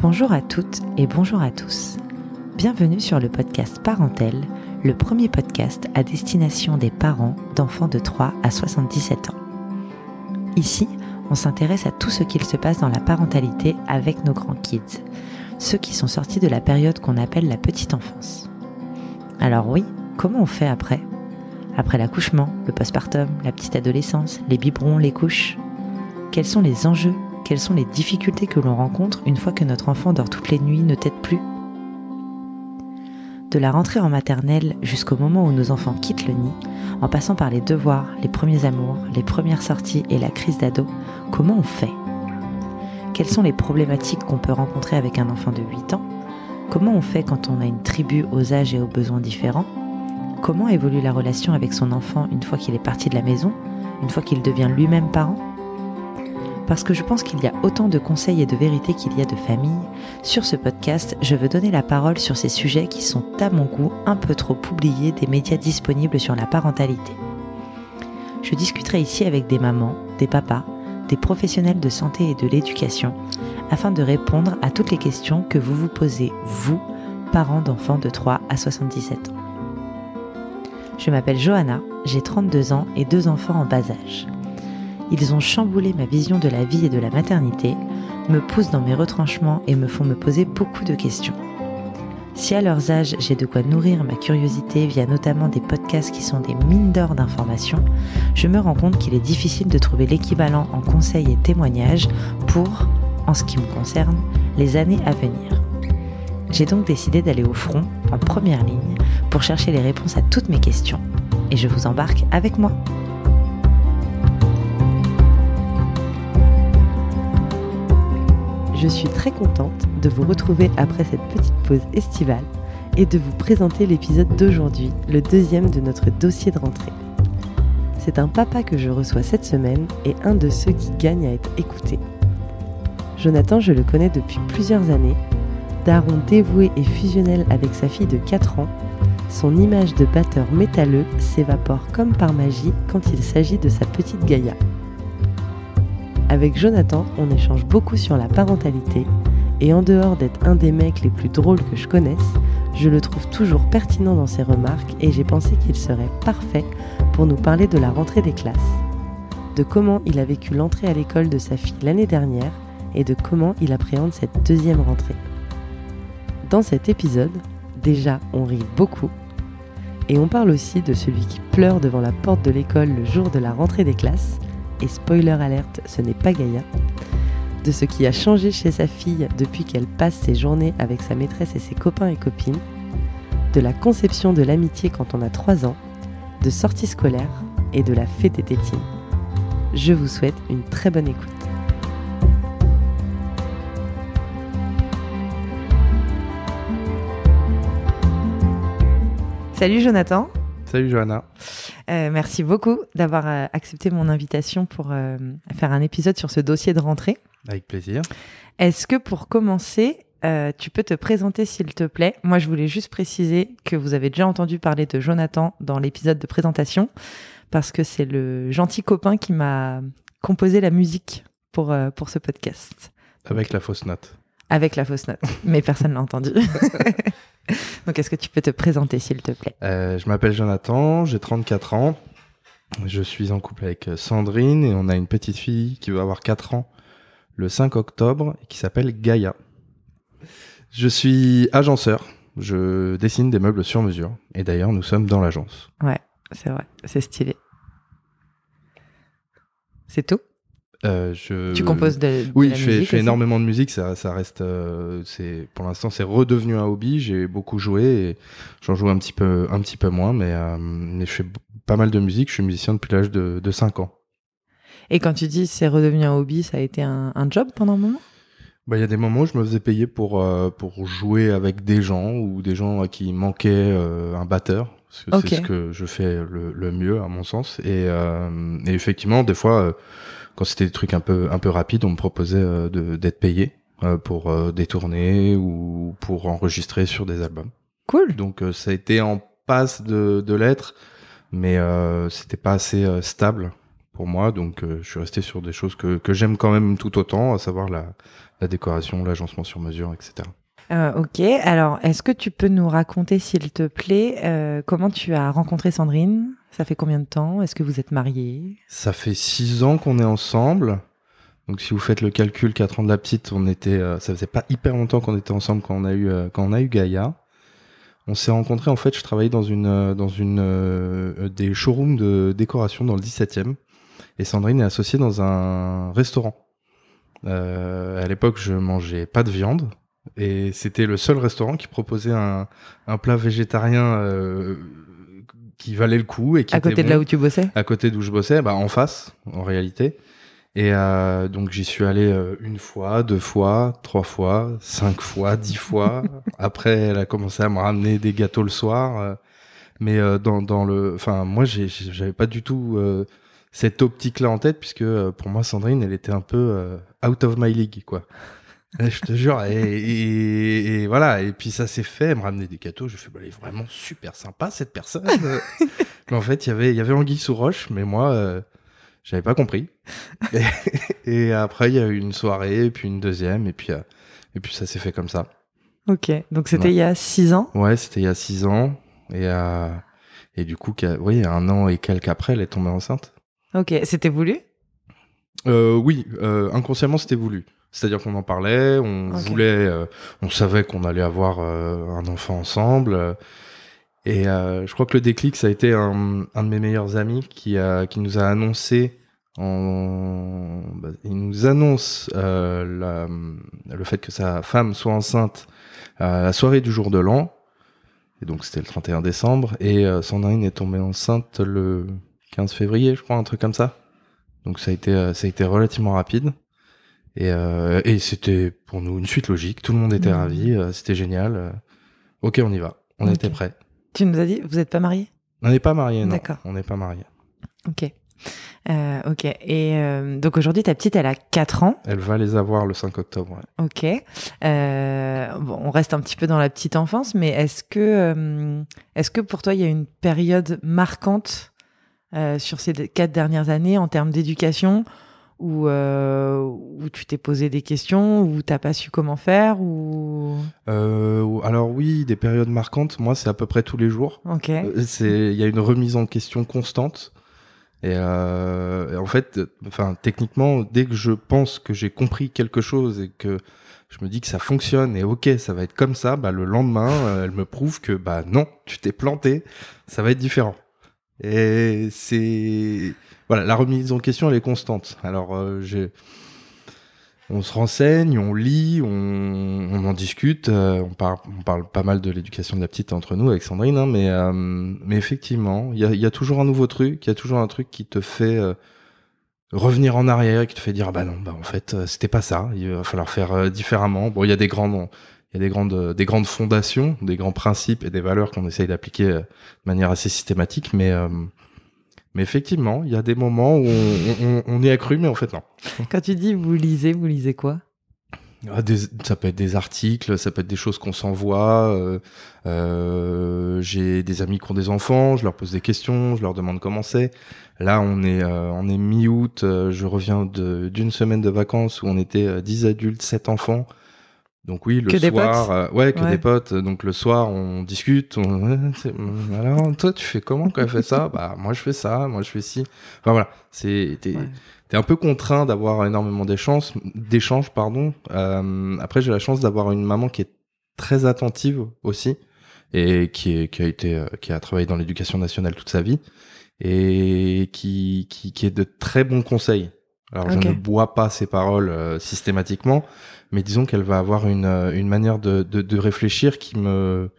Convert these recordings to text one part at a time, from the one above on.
Bonjour à toutes et bonjour à tous. Bienvenue sur le podcast Parentel, le premier podcast à destination des parents d'enfants de 3 à 77 ans. Ici, on s'intéresse à tout ce qu'il se passe dans la parentalité avec nos grands kids, ceux qui sont sortis de la période qu'on appelle la petite enfance. Alors oui, comment on fait après? Après l'accouchement, le postpartum, la petite adolescence, les biberons, les couches? Quels sont les enjeux quelles sont les difficultés que l'on rencontre une fois que notre enfant dort toutes les nuits, ne tête plus? De la rentrée en maternelle jusqu'au moment où nos enfants quittent le nid, en passant par les devoirs, les premiers amours, les premières sorties et la crise d'ado, comment on fait? Quelles sont les problématiques qu'on peut rencontrer avec un enfant de 8 ans? Comment on fait quand on a une tribu aux âges et aux besoins différents? Comment évolue la relation avec son enfant une fois qu'il est parti de la maison, une fois qu'il devient lui-même parent? Parce que je pense qu'il y a autant de conseils et de vérités qu'il y a de familles, sur ce podcast, je veux donner la parole sur ces sujets qui sont à mon goût un peu trop oubliés des médias disponibles sur la parentalité. Je discuterai ici avec des mamans, des papas, des professionnels de santé et de l'éducation, afin de répondre à toutes les questions que vous vous posez, vous, parents d'enfants de 3 à 77 ans. Je m'appelle Johanna, j'ai 32 ans et deux enfants en bas âge. Ils ont chamboulé ma vision de la vie et de la maternité, me poussent dans mes retranchements et me font me poser beaucoup de questions. Si à leurs âges j'ai de quoi nourrir ma curiosité via notamment des podcasts qui sont des mines d'or d'informations, je me rends compte qu'il est difficile de trouver l'équivalent en conseils et témoignages pour, en ce qui me concerne, les années à venir. J'ai donc décidé d'aller au front, en première ligne, pour chercher les réponses à toutes mes questions. Et je vous embarque avec moi. Je suis très contente de vous retrouver après cette petite pause estivale et de vous présenter l'épisode d'aujourd'hui, le deuxième de notre dossier de rentrée. C'est un papa que je reçois cette semaine et un de ceux qui gagnent à être écouté. Jonathan, je le connais depuis plusieurs années. Daron dévoué et fusionnel avec sa fille de 4 ans, son image de batteur métalleux s'évapore comme par magie quand il s'agit de sa petite Gaïa. Avec Jonathan, on échange beaucoup sur la parentalité, et en dehors d'être un des mecs les plus drôles que je connaisse, je le trouve toujours pertinent dans ses remarques et j'ai pensé qu'il serait parfait pour nous parler de la rentrée des classes, de comment il a vécu l'entrée à l'école de sa fille l'année dernière et de comment il appréhende cette deuxième rentrée. Dans cet épisode, déjà on rit beaucoup, et on parle aussi de celui qui pleure devant la porte de l'école le jour de la rentrée des classes, et spoiler alerte, ce n'est pas Gaïa, de ce qui a changé chez sa fille depuis qu'elle passe ses journées avec sa maîtresse et ses copains et copines, de la conception de l'amitié quand on a 3 ans, de sorties scolaires et de la fête des tétines. Je vous souhaite une très bonne écoute. Salut Jonathan. Salut Johanna. Euh, merci beaucoup d'avoir euh, accepté mon invitation pour euh, faire un épisode sur ce dossier de rentrée. Avec plaisir. Est-ce que pour commencer, tu peux te présenter s'il te plaît? Moi, je voulais juste préciser que vous avez déjà entendu parler de Jonathan dans l'épisode de présentation, parce que c'est le gentil copain qui m'a composé la musique pour, pour ce podcast. Avec la fausse note. Avec la fausse note, mais personne l'a entendu. Donc, est-ce que tu peux te présenter, s'il te plaît? Euh, Je m'appelle Jonathan, j'ai 34 ans. Je suis en couple avec Sandrine et on a une petite fille qui va avoir 4 ans le 5 octobre et qui s'appelle Gaïa. Je suis agenceur. Je dessine des meubles sur mesure. Et d'ailleurs, nous sommes dans l'agence. Ouais, c'est vrai. C'est stylé. C'est tout? Euh, je... Tu composes de, oui, la je fais, musique fais énormément de musique. Ça, ça reste, euh, c'est pour l'instant, c'est redevenu un hobby. J'ai beaucoup joué et j'en joue un petit peu, un petit peu moins, mais, euh, mais je fais pas mal de musique. Je suis musicien depuis l'âge de, de 5 ans. Et quand tu dis c'est redevenu un hobby, ça a été un, un job pendant un moment? Bah, il y a des moments où je me faisais payer pour euh, pour jouer avec des gens ou des gens à qui manquait euh, un batteur. C'est ce que je fais le, le, mieux à mon sens. Et, et effectivement, des fois quand c'était des trucs un peu un peu rapides, on me proposait euh, d'être payé euh, pour euh, des tournées ou pour enregistrer sur des albums. Cool. Donc ça a été en passe de, de l'être, mais c'était pas assez stable pour moi. Donc, je suis resté sur des choses que, que j'aime quand même tout autant, à savoir la, la décoration, l'agencement sur mesure, etc. Euh, ok, alors est-ce que tu peux nous raconter, s'il te plaît, euh, comment tu as rencontré Sandrine? Ça fait combien de temps? Est-ce que vous êtes mariés? Ça fait six ans qu'on est ensemble. Donc si vous faites le calcul, quatre ans de la petite, on était, euh, ça faisait pas hyper longtemps qu'on était ensemble quand on a eu quand on a eu Gaïa. On s'est rencontrés en fait, je travaillais dans une dans une des showrooms de décoration dans le 17e et Sandrine est associée dans un restaurant. à l'époque, je mangeais pas de viande, et c'était le seul restaurant qui proposait un, un plat végétarien euh, qui valait le coup. Et qui à côté de là où tu bossais? À côté d'où je bossais, bah, en face, en réalité. Et euh, donc j'y suis allé euh, une fois, deux fois, trois fois, cinq fois, dix fois. Après, elle a commencé à me ramener des gâteaux le soir. Euh, mais euh, dans, dans le, enfin moi, j'avais pas du tout cette optique-là en tête puisque pour moi, Sandrine, elle était un peu out of my league, quoi. je te jure. Et, voilà. Et puis ça s'est fait. Elle me ramenait des gâteaux. Je fais, bah, elle est vraiment super sympa cette personne. mais en fait, y il y avait Anguille sous roche, mais moi, euh, j'avais pas compris. Et, après, il y a eu une soirée, puis une deuxième, et puis, euh, et puis ça s'est fait comme ça. Ok. Donc c'était il y a six ans? Ouais, c'était il y a six ans. Et, euh, et du coup, oui, un an et quelques après, elle est tombée enceinte. Ok. C'était voulu? Oui, inconsciemment, c'était voulu. C'est-à-dire qu'on en parlait, on voulait, euh, on savait qu'on allait avoir euh, un enfant ensemble. et euh, je crois que le déclic, ça a été un, un de mes meilleurs amis qui, a, qui nous a annoncé, en, bah, il nous annonce la, le fait que sa femme soit enceinte à la soirée du jour de l'an. Et donc c'était le 31 décembre. Et Sandrine est tombée enceinte le 15 février, je crois, un truc comme ça. Donc ça a été, ça a été relativement rapide. Et, euh, et c'était pour nous une suite logique. Tout le monde était mmh. ravi. Euh, c'était génial. Euh, ok, on y va. On était prêts. Tu nous as dit, vous n'êtes pas mariés? On n'est pas mariés, non. D'accord. On n'est pas mariés. Ok. Ok. Et donc aujourd'hui, ta petite, elle a 4 ans. Elle va les avoir le 5 octobre. Ouais. Ok. Bon, on reste un petit peu dans la petite enfance, mais est-ce que, est-ce que pour toi, il y a une période marquante sur ces quatre dernières années en termes d'éducation? Où, euh, où tu t'es posé des questions, où t'as pas su comment faire ou? Euh, Alors oui, des périodes marquantes. Moi, c'est à peu près tous les jours. Ok. Euh, c'est il y a une remise en question constante. Et, euh, en fait, enfin techniquement, dès que je pense que j'ai compris quelque chose et que je me dis que ça fonctionne et ok, ça va être comme ça, bah le lendemain, euh, elle me prouve que bah non, tu t'es planté, ça va être différent. Et c'est voilà, la remise en question, elle est constante. Alors, euh, on se renseigne, on lit, on, en discute. Euh, on, parle, on parle pas mal de l'éducation de la petite entre nous avec Sandrine, hein, mais, euh, mais effectivement, il y a, toujours un nouveau truc, il y a toujours un truc qui te fait revenir en arrière, qui te fait dire ah bah non, bah en fait c'était pas ça. Il va falloir faire différemment. Bon, il y a des grandes il y a des grandes, des grandes fondations, des grands principes et des valeurs qu'on essaye d'appliquer de manière assez systématique, mais mais effectivement, il y a des moments où on, y a cru, mais en fait non. Quand tu dis vous lisez, vous lisez quoi? Ah, ça peut être des articles, ça peut être des choses qu'on s'envoie. Euh, euh, J'ai des amis qui ont des enfants, je leur pose des questions, je leur demande comment c'est. Là, on est, euh, on est mi-août, je reviens d'une semaine de vacances où on était 10 adultes, 7 enfants. Donc oui, le soir, euh, ouais, que des potes. Donc le soir, on discute. On... Alors toi, tu fais comment quand elle fait ça? Bah moi, je fais ça. Moi, je fais ci. Enfin voilà, c'est t'es es un peu contraint d'avoir énormément d'échanges, d'échanges pardon. Euh, après, j'ai la chance d'avoir une maman qui est très attentive aussi et qui est qui a été euh, qui a travaillé dans l'éducation nationale toute sa vie et qui qui qui est de très bons conseils. Alors je ne bois pas ses paroles euh, systématiquement mais disons qu'elle va avoir une, euh, une manière de, de, de réfléchir qui me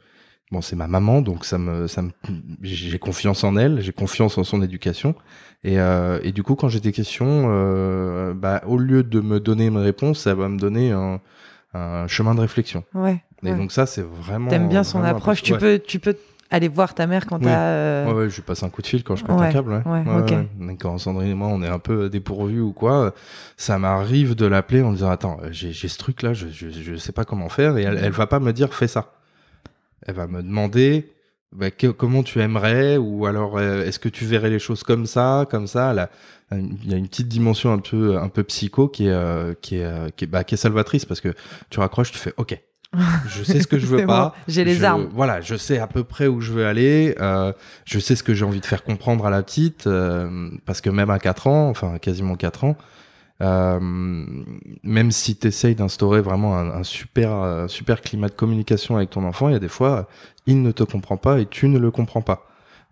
bon c'est ma maman donc ça me ça me j'ai confiance en elle j'ai confiance en son éducation. Et, euh, et du coup quand j'ai des questions euh, bah au lieu de me donner une réponse ça va me donner un, un chemin de réflexion. Ouais et donc ça c'est vraiment t'aimes bien son approche. Tu peux tu peux aller voir ta mère quand t'as. Euh... Ouais, ouais, je lui passe un coup de fil quand je pète un câble. Ouais, ouais, Quand Sandrine et moi, on est un peu dépourvus ou quoi, ça m'arrive de l'appeler en disant Attends, j'ai ce truc-là, je, je, je sais pas comment faire, et elle, elle va pas me dire Fais ça. Elle va me demander bah, comment tu aimerais ou alors est-ce que tu verrais les choses comme ça, comme ça? Là, il y a une petite dimension un peu un peu psycho qui est qui est qui est, bah, qui est salvatrice parce que tu raccroches, tu fais OK. Je sais ce que je veux pas. j'ai les armes. Voilà, je sais à peu près où je veux aller. Euh, je sais ce que j'ai envie de faire comprendre à la petite, euh, parce que même à 4 ans, enfin quasiment 4 ans, euh, même si tu essayes d'instaurer vraiment un, un super, un super climat de communication avec ton enfant, il y a des fois, il ne te comprend pas et tu ne le comprends pas.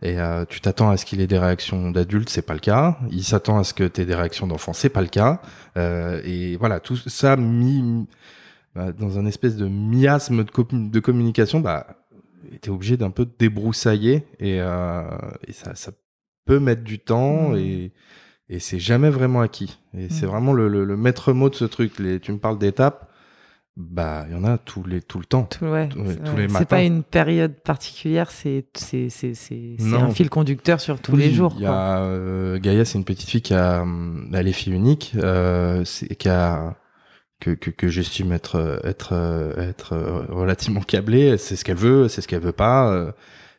Et euh, tu t'attends à ce qu'il ait des réactions d'adultes, c'est pas le cas. Il s'attend à ce que tu aies des réactions d'enfants, c'est pas le cas. Euh, et voilà, tout ça mis bah, dans un espèce de miasme de, de communication, bah, était obligé d'un peu débroussailler et, euh, et ça, ça, peut mettre du temps mmh. et, et c'est jamais vraiment acquis. Et c'est mmh. vraiment le, le, maître mot de ce truc. Les, tu me parles d'étapes, bah il y en a tous les tout le temps. Tout, ouais, tous les matins. C'est pas une période particulière, c'est c'est c'est c'est un fil conducteur sur tous les jours. Y a euh, Gaïa, c'est une petite fille qui a elle est fille unique, euh, qui a que, que, que j'estime être être être relativement câblée. C'est ce qu'elle veut, c'est ce qu'elle veut pas, euh,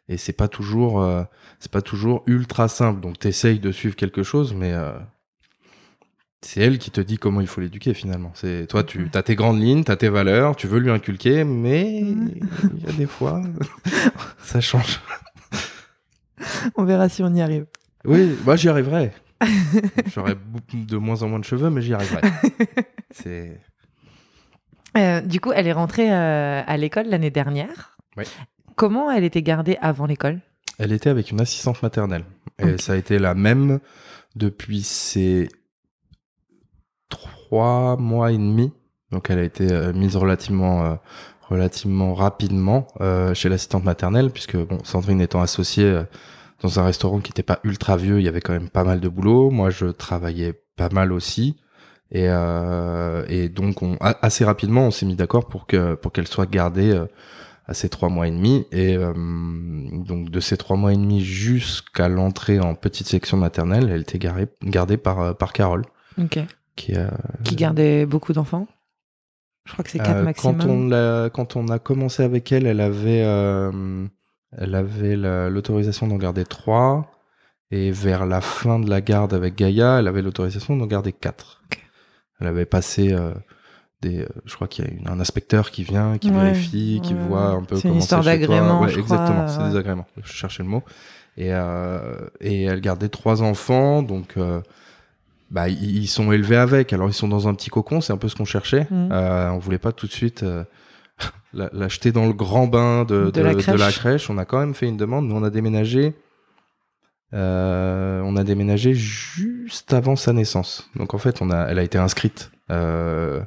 et c'est pas toujours euh, c'est pas toujours ultra simple. Donc t'essayes de suivre quelque chose, mais euh, c'est elle qui te dit comment il faut l'éduquer finalement. C'est toi, tu as tes grandes lignes, tu as tes valeurs, tu veux lui inculquer, mais il y a des fois ça change. On verra si on y arrive. Oui, moi j'y arriverai. J'aurai de moins en moins de cheveux, mais j'y arriverai. C'est euh, du coup, elle est rentrée euh, à l'école l'année dernière. Oui. Comment elle était gardée avant l'école? Elle était avec une assistante maternelle. Et ça a été la même depuis ses trois mois et demi. Donc elle a été euh, mise relativement relativement rapidement chez l'assistante maternelle puisque bon Sandrine étant associée dans un restaurant qui n'était pas ultra vieux, il y avait quand même pas mal de boulot. Moi, je travaillais pas mal aussi. Et, euh, et donc, on, assez rapidement, on s'est mis d'accord pour que pour qu'elle soit gardée euh, à ces trois mois et demi. Et euh, donc, de ces trois mois et demi jusqu'à l'entrée en petite section maternelle, elle était gardée, gardée par par Carole. Qui, qui gardait beaucoup d'enfants. Je crois que c'est quatre maximum. Quand on a quand on a commencé avec elle, elle avait elle avait l'autorisation d'en garder trois. Et vers la fin de la garde avec Gaïa, elle avait l'autorisation d'en garder quatre. Elle avait passé euh, des, euh, je crois qu'il y a un inspecteur qui vient, qui vérifie, qui voit un peu comment c'est. C'est une histoire d'agrément. Ouais, exactement, c'est des agréments. Je cherchais le mot. Et, euh, et elle gardait trois enfants, donc euh, bah ils sont élevés avec. Alors ils sont dans un petit cocon, c'est un peu ce qu'on cherchait. Mm. Euh, on voulait pas tout de suite l'acheter dans le grand bain de, de, la de, la crèche. On a quand même fait une demande. Nous on a déménagé on a déménagé juste avant sa naissance. Donc en fait, on a, elle a été inscrite euh,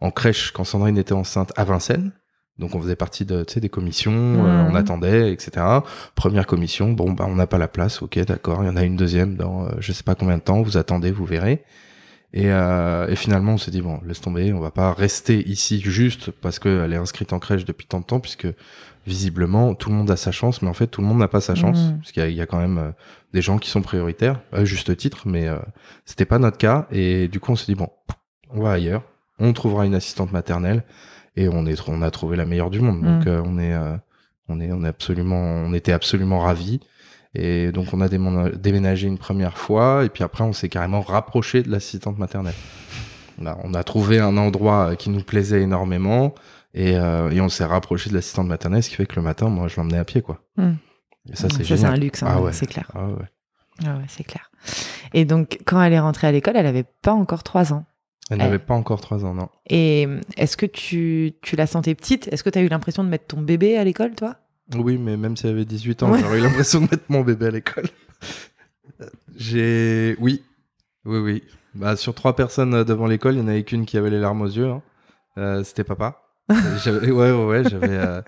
en crèche quand Sandrine était enceinte à Vincennes. Donc on faisait partie de, des commissions, euh, on attendait, etc. Première commission, bon bah on n'a pas la place, ok d'accord, il y en a une deuxième dans je sais pas combien de temps, vous attendez, vous verrez. Et, et finalement on s'est dit bon laisse tomber, on va pas rester ici juste parce qu'elle est inscrite en crèche depuis tant de temps puisque visiblement, tout le monde a sa chance, mais en fait, tout le monde n'a pas sa chance, mmh. parce qu'il y, a quand même euh, des gens qui sont prioritaires, à juste titre, mais euh, c'était pas notre cas. Et du coup, on s'est dit bon, on va ailleurs, on trouvera une assistante maternelle, et on est, on a trouvé la meilleure du monde. Donc, mmh. euh, on est, on est, on est absolument, on était absolument ravis. Et donc, on a déménagé une première fois, et puis après, on s'est carrément rapproché de l'assistante maternelle. on a trouvé un endroit qui nous plaisait énormément. Et, euh, et on s'est rapproché de l'assistante maternelle, ce qui fait que le matin, moi, je l'emmenais à pied, quoi. Hmm. Et ça, c'est c'est un luxe, hein, ah c'est clair. Ah ouais. Ah ouais, c'est clair. Et donc, quand elle est rentrée à l'école, elle avait pas encore trois ans. Elle, n'avait pas encore trois ans, non. Et est-ce que tu, tu la sentais petite? Est-ce que tu as eu l'impression de mettre ton bébé à l'école, toi? Oui, mais même si elle avait 18 ans, j'aurais eu l'impression de mettre mon bébé à l'école. J'ai. Oui. Oui, oui. Bah, sur trois personnes devant l'école, il n'y en avait qu'une qui avait les larmes aux yeux. Hein. Euh, C'était papa ouais, ouais, ouais, j'avais. Euh,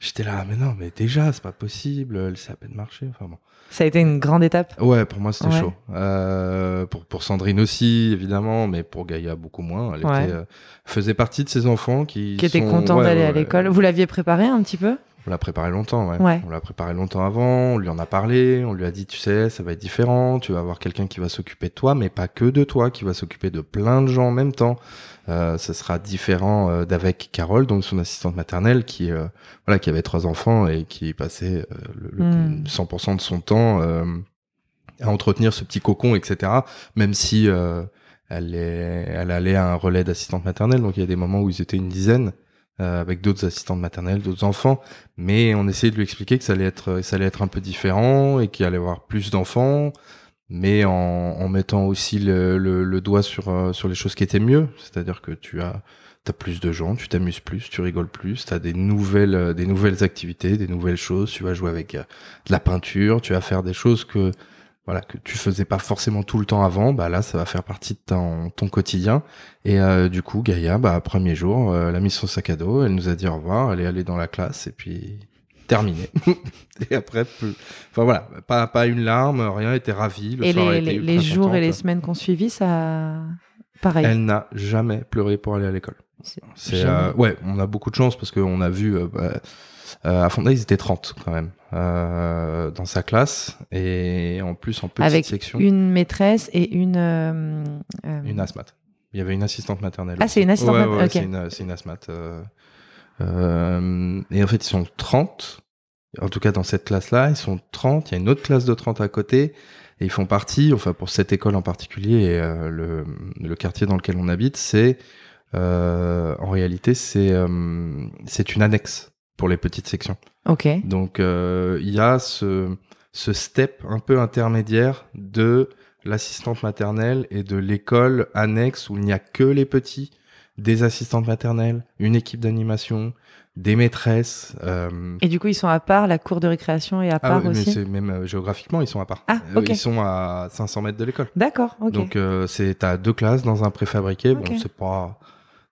j'étais là, mais non, mais déjà, c'est pas possible, elle sait à peine marcher. Enfin bon. Ça a été une grande étape? Ouais, pour moi, c'était chaud. Euh, pour, pour Sandrine aussi, évidemment, mais pour Gaïa, beaucoup moins. Elle était, euh, faisait partie de ces enfants qui. Qui étaient contents d'aller à l'école. Vous l'aviez préparé un petit peu? On l'a préparé longtemps, ouais. On l'a préparé longtemps avant, on lui en a parlé, on lui a dit, tu sais, ça va être différent, tu vas avoir quelqu'un qui va s'occuper de toi, mais pas que de toi, qui va s'occuper de plein de gens en même temps. Euh, ce sera différent euh, d'avec Carole, donc son assistante maternelle, qui euh, voilà, qui avait trois enfants et qui passait euh, le, 100% hmm. de son temps à entretenir ce petit cocon, etc. Même si elle, est, elle allait à un relais d'assistante maternelle, donc il y a des moments où ils étaient une dizaine. Euh, avec d'autres assistantes maternelles, d'autres enfants, mais on essayait de lui expliquer que ça allait être, ça allait être un peu différent et qu'il allait avoir plus d'enfants, mais en, en, mettant aussi le, le, le doigt sur, euh, sur les choses qui étaient mieux, c'est-à-dire que tu as T'as plus de gens, tu t'amuses plus, tu rigoles plus, t'as des nouvelles, euh, des nouvelles activités, des nouvelles choses. Tu vas jouer avec de la peinture, tu vas faire des choses que voilà que tu faisais pas forcément tout le temps avant, bah là ça va faire partie de ton, ton quotidien. Et euh, du coup Gaïa, bah premier jour, euh, elle a mis son sac à dos, elle nous a dit au revoir, elle est allée dans la classe et puis terminé. et après, enfin voilà, pas pas une larme, rien, était ravie. Le et les, les, les jours et les semaines qu'on suivit, ça pareil. Elle n'a jamais pleuré pour aller à l'école. C'est euh, ouais, on a beaucoup de chance parce qu'on a vu. Euh, bah, à Fonda, ils étaient 30 quand même euh, dans sa classe et en plus en petite Avec section. une maîtresse et une euh, une asmat. Il y avait une assistante maternelle. Ah, c'est une assistante maternelle. c'est une, une asmat. et en fait, ils sont 30. En tout cas, dans cette classe-là, ils sont 30. Il y a une autre classe de 30 à côté. Et ils font partie, enfin pour cette école en particulier, et le, le quartier dans lequel on habite, c'est en réalité c'est c'est une annexe pour les petites sections. Ok. Donc euh, il y a ce, ce step un peu intermédiaire de l'assistante maternelle et de l'école annexe où il n'y a que les petits, des assistantes maternelles, une équipe d'animation, des maîtresses. Euh... Et du coup, ils sont à part, la cour de récréation est à ah part aussi. Mais même euh, géographiquement, ils sont à part. Ah, ok. Ils sont à 500 mètres de l'école. D'accord, ok. Donc euh, c'est à deux classes dans un préfabriqué. Bon, c'est pas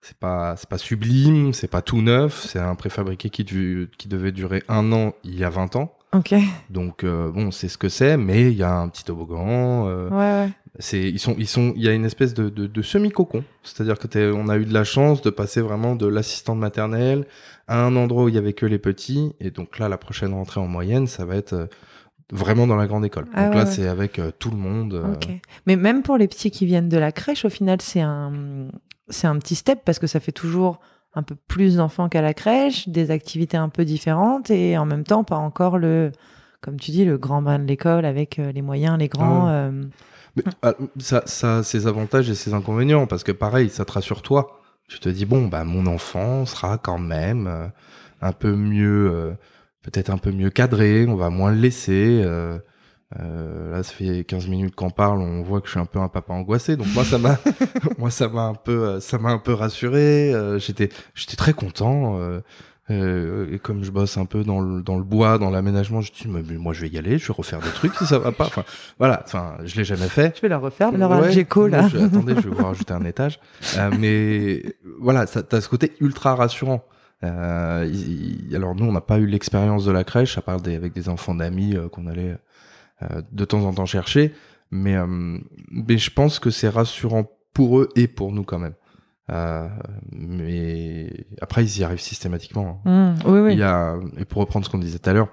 c'est pas c'est pas sublime, c'est pas tout neuf, c'est un préfabriqué qui, qui devait durer un an il y a 20 ans. Ok. Donc euh, bon, c'est ce que c'est, mais il y a un petit toboggan. Euh, ouais, ouais. C'est ils sont ils sont il y a une espèce de, de, de semi cocon, c'est-à-dire que on a eu de la chance de passer vraiment de l'assistante maternelle à un endroit où il y avait que les petits, et donc là la prochaine rentrée en moyenne, ça va être euh, vraiment dans la grande école. Ah donc là, c'est avec tout le monde. Euh. Mais même pour les petits qui viennent de la crèche, au final, c'est un, c'est un petit step parce que ça fait toujours un peu plus d'enfants qu'à la crèche, des activités un peu différentes et en même temps pas encore le, comme tu dis, le grand bain de l'école avec euh, les moyens, les grands. Ah Mais, ah, ça, ça a ses avantages et ses inconvénients parce que pareil, ça te rassure toi. Tu te dis bon, bah mon enfant sera quand même un peu mieux peut-être un peu mieux cadré, on va moins le laisser. Euh, euh, là, ça fait 15 minutes qu'on parle, on voit que je suis un peu un papa angoissé. Donc moi, ça m'a, moi, ça m'a un peu, euh, ça m'a un peu rassuré. Euh, j'étais, j'étais très content. Euh, euh, et comme je bosse un peu dans le, dans le bois, dans l'aménagement, je me dis, moi, je vais y aller, je vais refaire des trucs si ça va pas. Enfin, voilà. Enfin, je l'ai jamais fait. Je vais la refaire. Le ouais, là. Je, attendez, je vais vous rajouter un étage. mais voilà, ça, t'as ce côté ultra rassurant. Euh, alors nous, on n'a pas eu l'expérience de la crèche, à part des, avec des enfants d'amis euh, qu'on allait euh, de temps en temps chercher. Mais, mais je pense que c'est rassurant pour eux et pour nous quand même. mais après, ils y arrivent systématiquement. Hein. Mmh, oui, oui. Il y a, et pour reprendre ce qu'on disait tout à l'heure,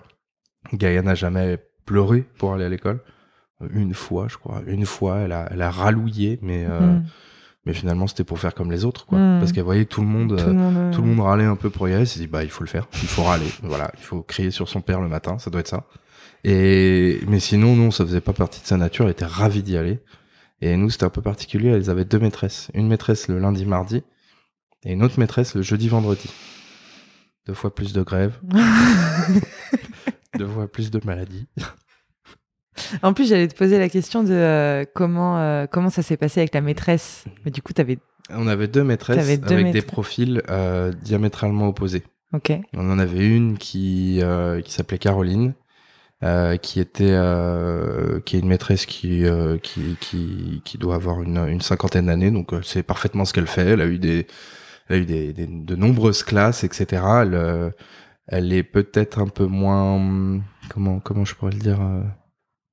Gaïa n'a jamais pleuré pour aller à l'école. Une fois, je crois. Une fois, elle a, elle a rallouillé, mais mmh mais finalement c'était pour faire comme les autres quoi hmm. parce qu'elle voyait tout le monde tout, le monde, tout le monde râlait un peu pour y aller elle s'est dit bah il faut le faire il faut râler voilà il faut crier sur son père le matin ça doit être ça et mais sinon non ça faisait pas partie de sa nature elle était ravie d'y aller et nous c'était un peu particulier elles avaient deux maîtresses une maîtresse le lundi mardi et une autre maîtresse le jeudi vendredi deux fois plus de grève deux fois plus de maladies en plus, j'allais te poser la question de euh, comment, euh, comment ça s'est passé avec la maîtresse. Mais du coup, tu avais. On avait deux maîtresses avec des profils euh, diamétralement opposés. Ok. On en avait une qui, qui s'appelait Caroline, qui était qui est une maîtresse qui, qui, qui, qui doit avoir une, une cinquantaine d'années, donc c'est parfaitement ce qu'elle fait. Elle a eu des, elle a eu des, de nombreuses classes, etc. Elle, elle est peut-être un peu moins comment comment je pourrais le dire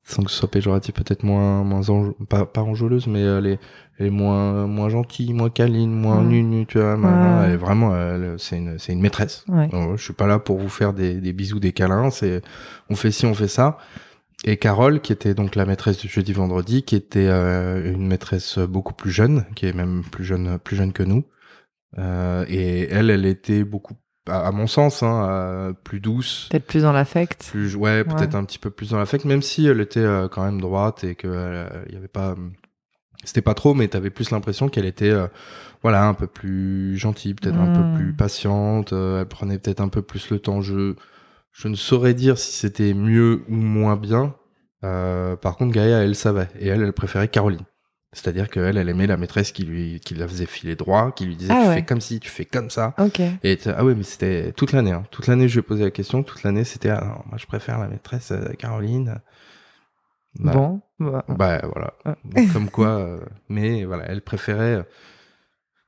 sans que ce soit péjoratif, peut-être moins, moins pas, pas enjôleuse, mais elle est, elle est moins, moins gentille, moins câline, moins ouais. nue, tu vois. Elle est vraiment, c'est une, c'est une maîtresse. Ouais. je suis pas là pour vous faire des, des bisous, des câlins. C'est, on fait ci, on fait ça. Et Carole, qui était donc la maîtresse du jeudi vendredi, qui était euh, une maîtresse beaucoup plus jeune, qui est même plus jeune, plus jeune que nous. Euh, et elle, elle était beaucoup à, mon sens, hein, euh, plus douce. Peut-être plus dans l'affect. Plus, ouais, peut-être un petit peu plus dans l'affect, même si elle était euh, quand même droite et que il y avait pas, c'était pas trop, mais t'avais plus l'impression qu'elle était, euh, voilà, un peu plus gentille, peut-être un peu Hmm. plus patiente. euh, elle prenait peut-être un peu plus le temps. Je, je ne saurais dire si c'était mieux ou moins bien. Euh, par contre, Gaïa, elle savait et elle, elle préférait Caroline. C'est-à-dire qu'elle, elle aimait la maîtresse qui lui, qui la faisait filer droit, qui lui disait Ah tu ouais. fais comme ci, tu fais comme ça. Ok. Et ah ouais, mais c'était toute l'année. Hein. Toute l'année, je lui ai posé la question. Toute l'année, c'était ah non, moi je préfère la maîtresse euh, Caroline. Bah, Bon. bah, Bah voilà. Donc, comme quoi, euh, mais voilà, elle préférait. euh,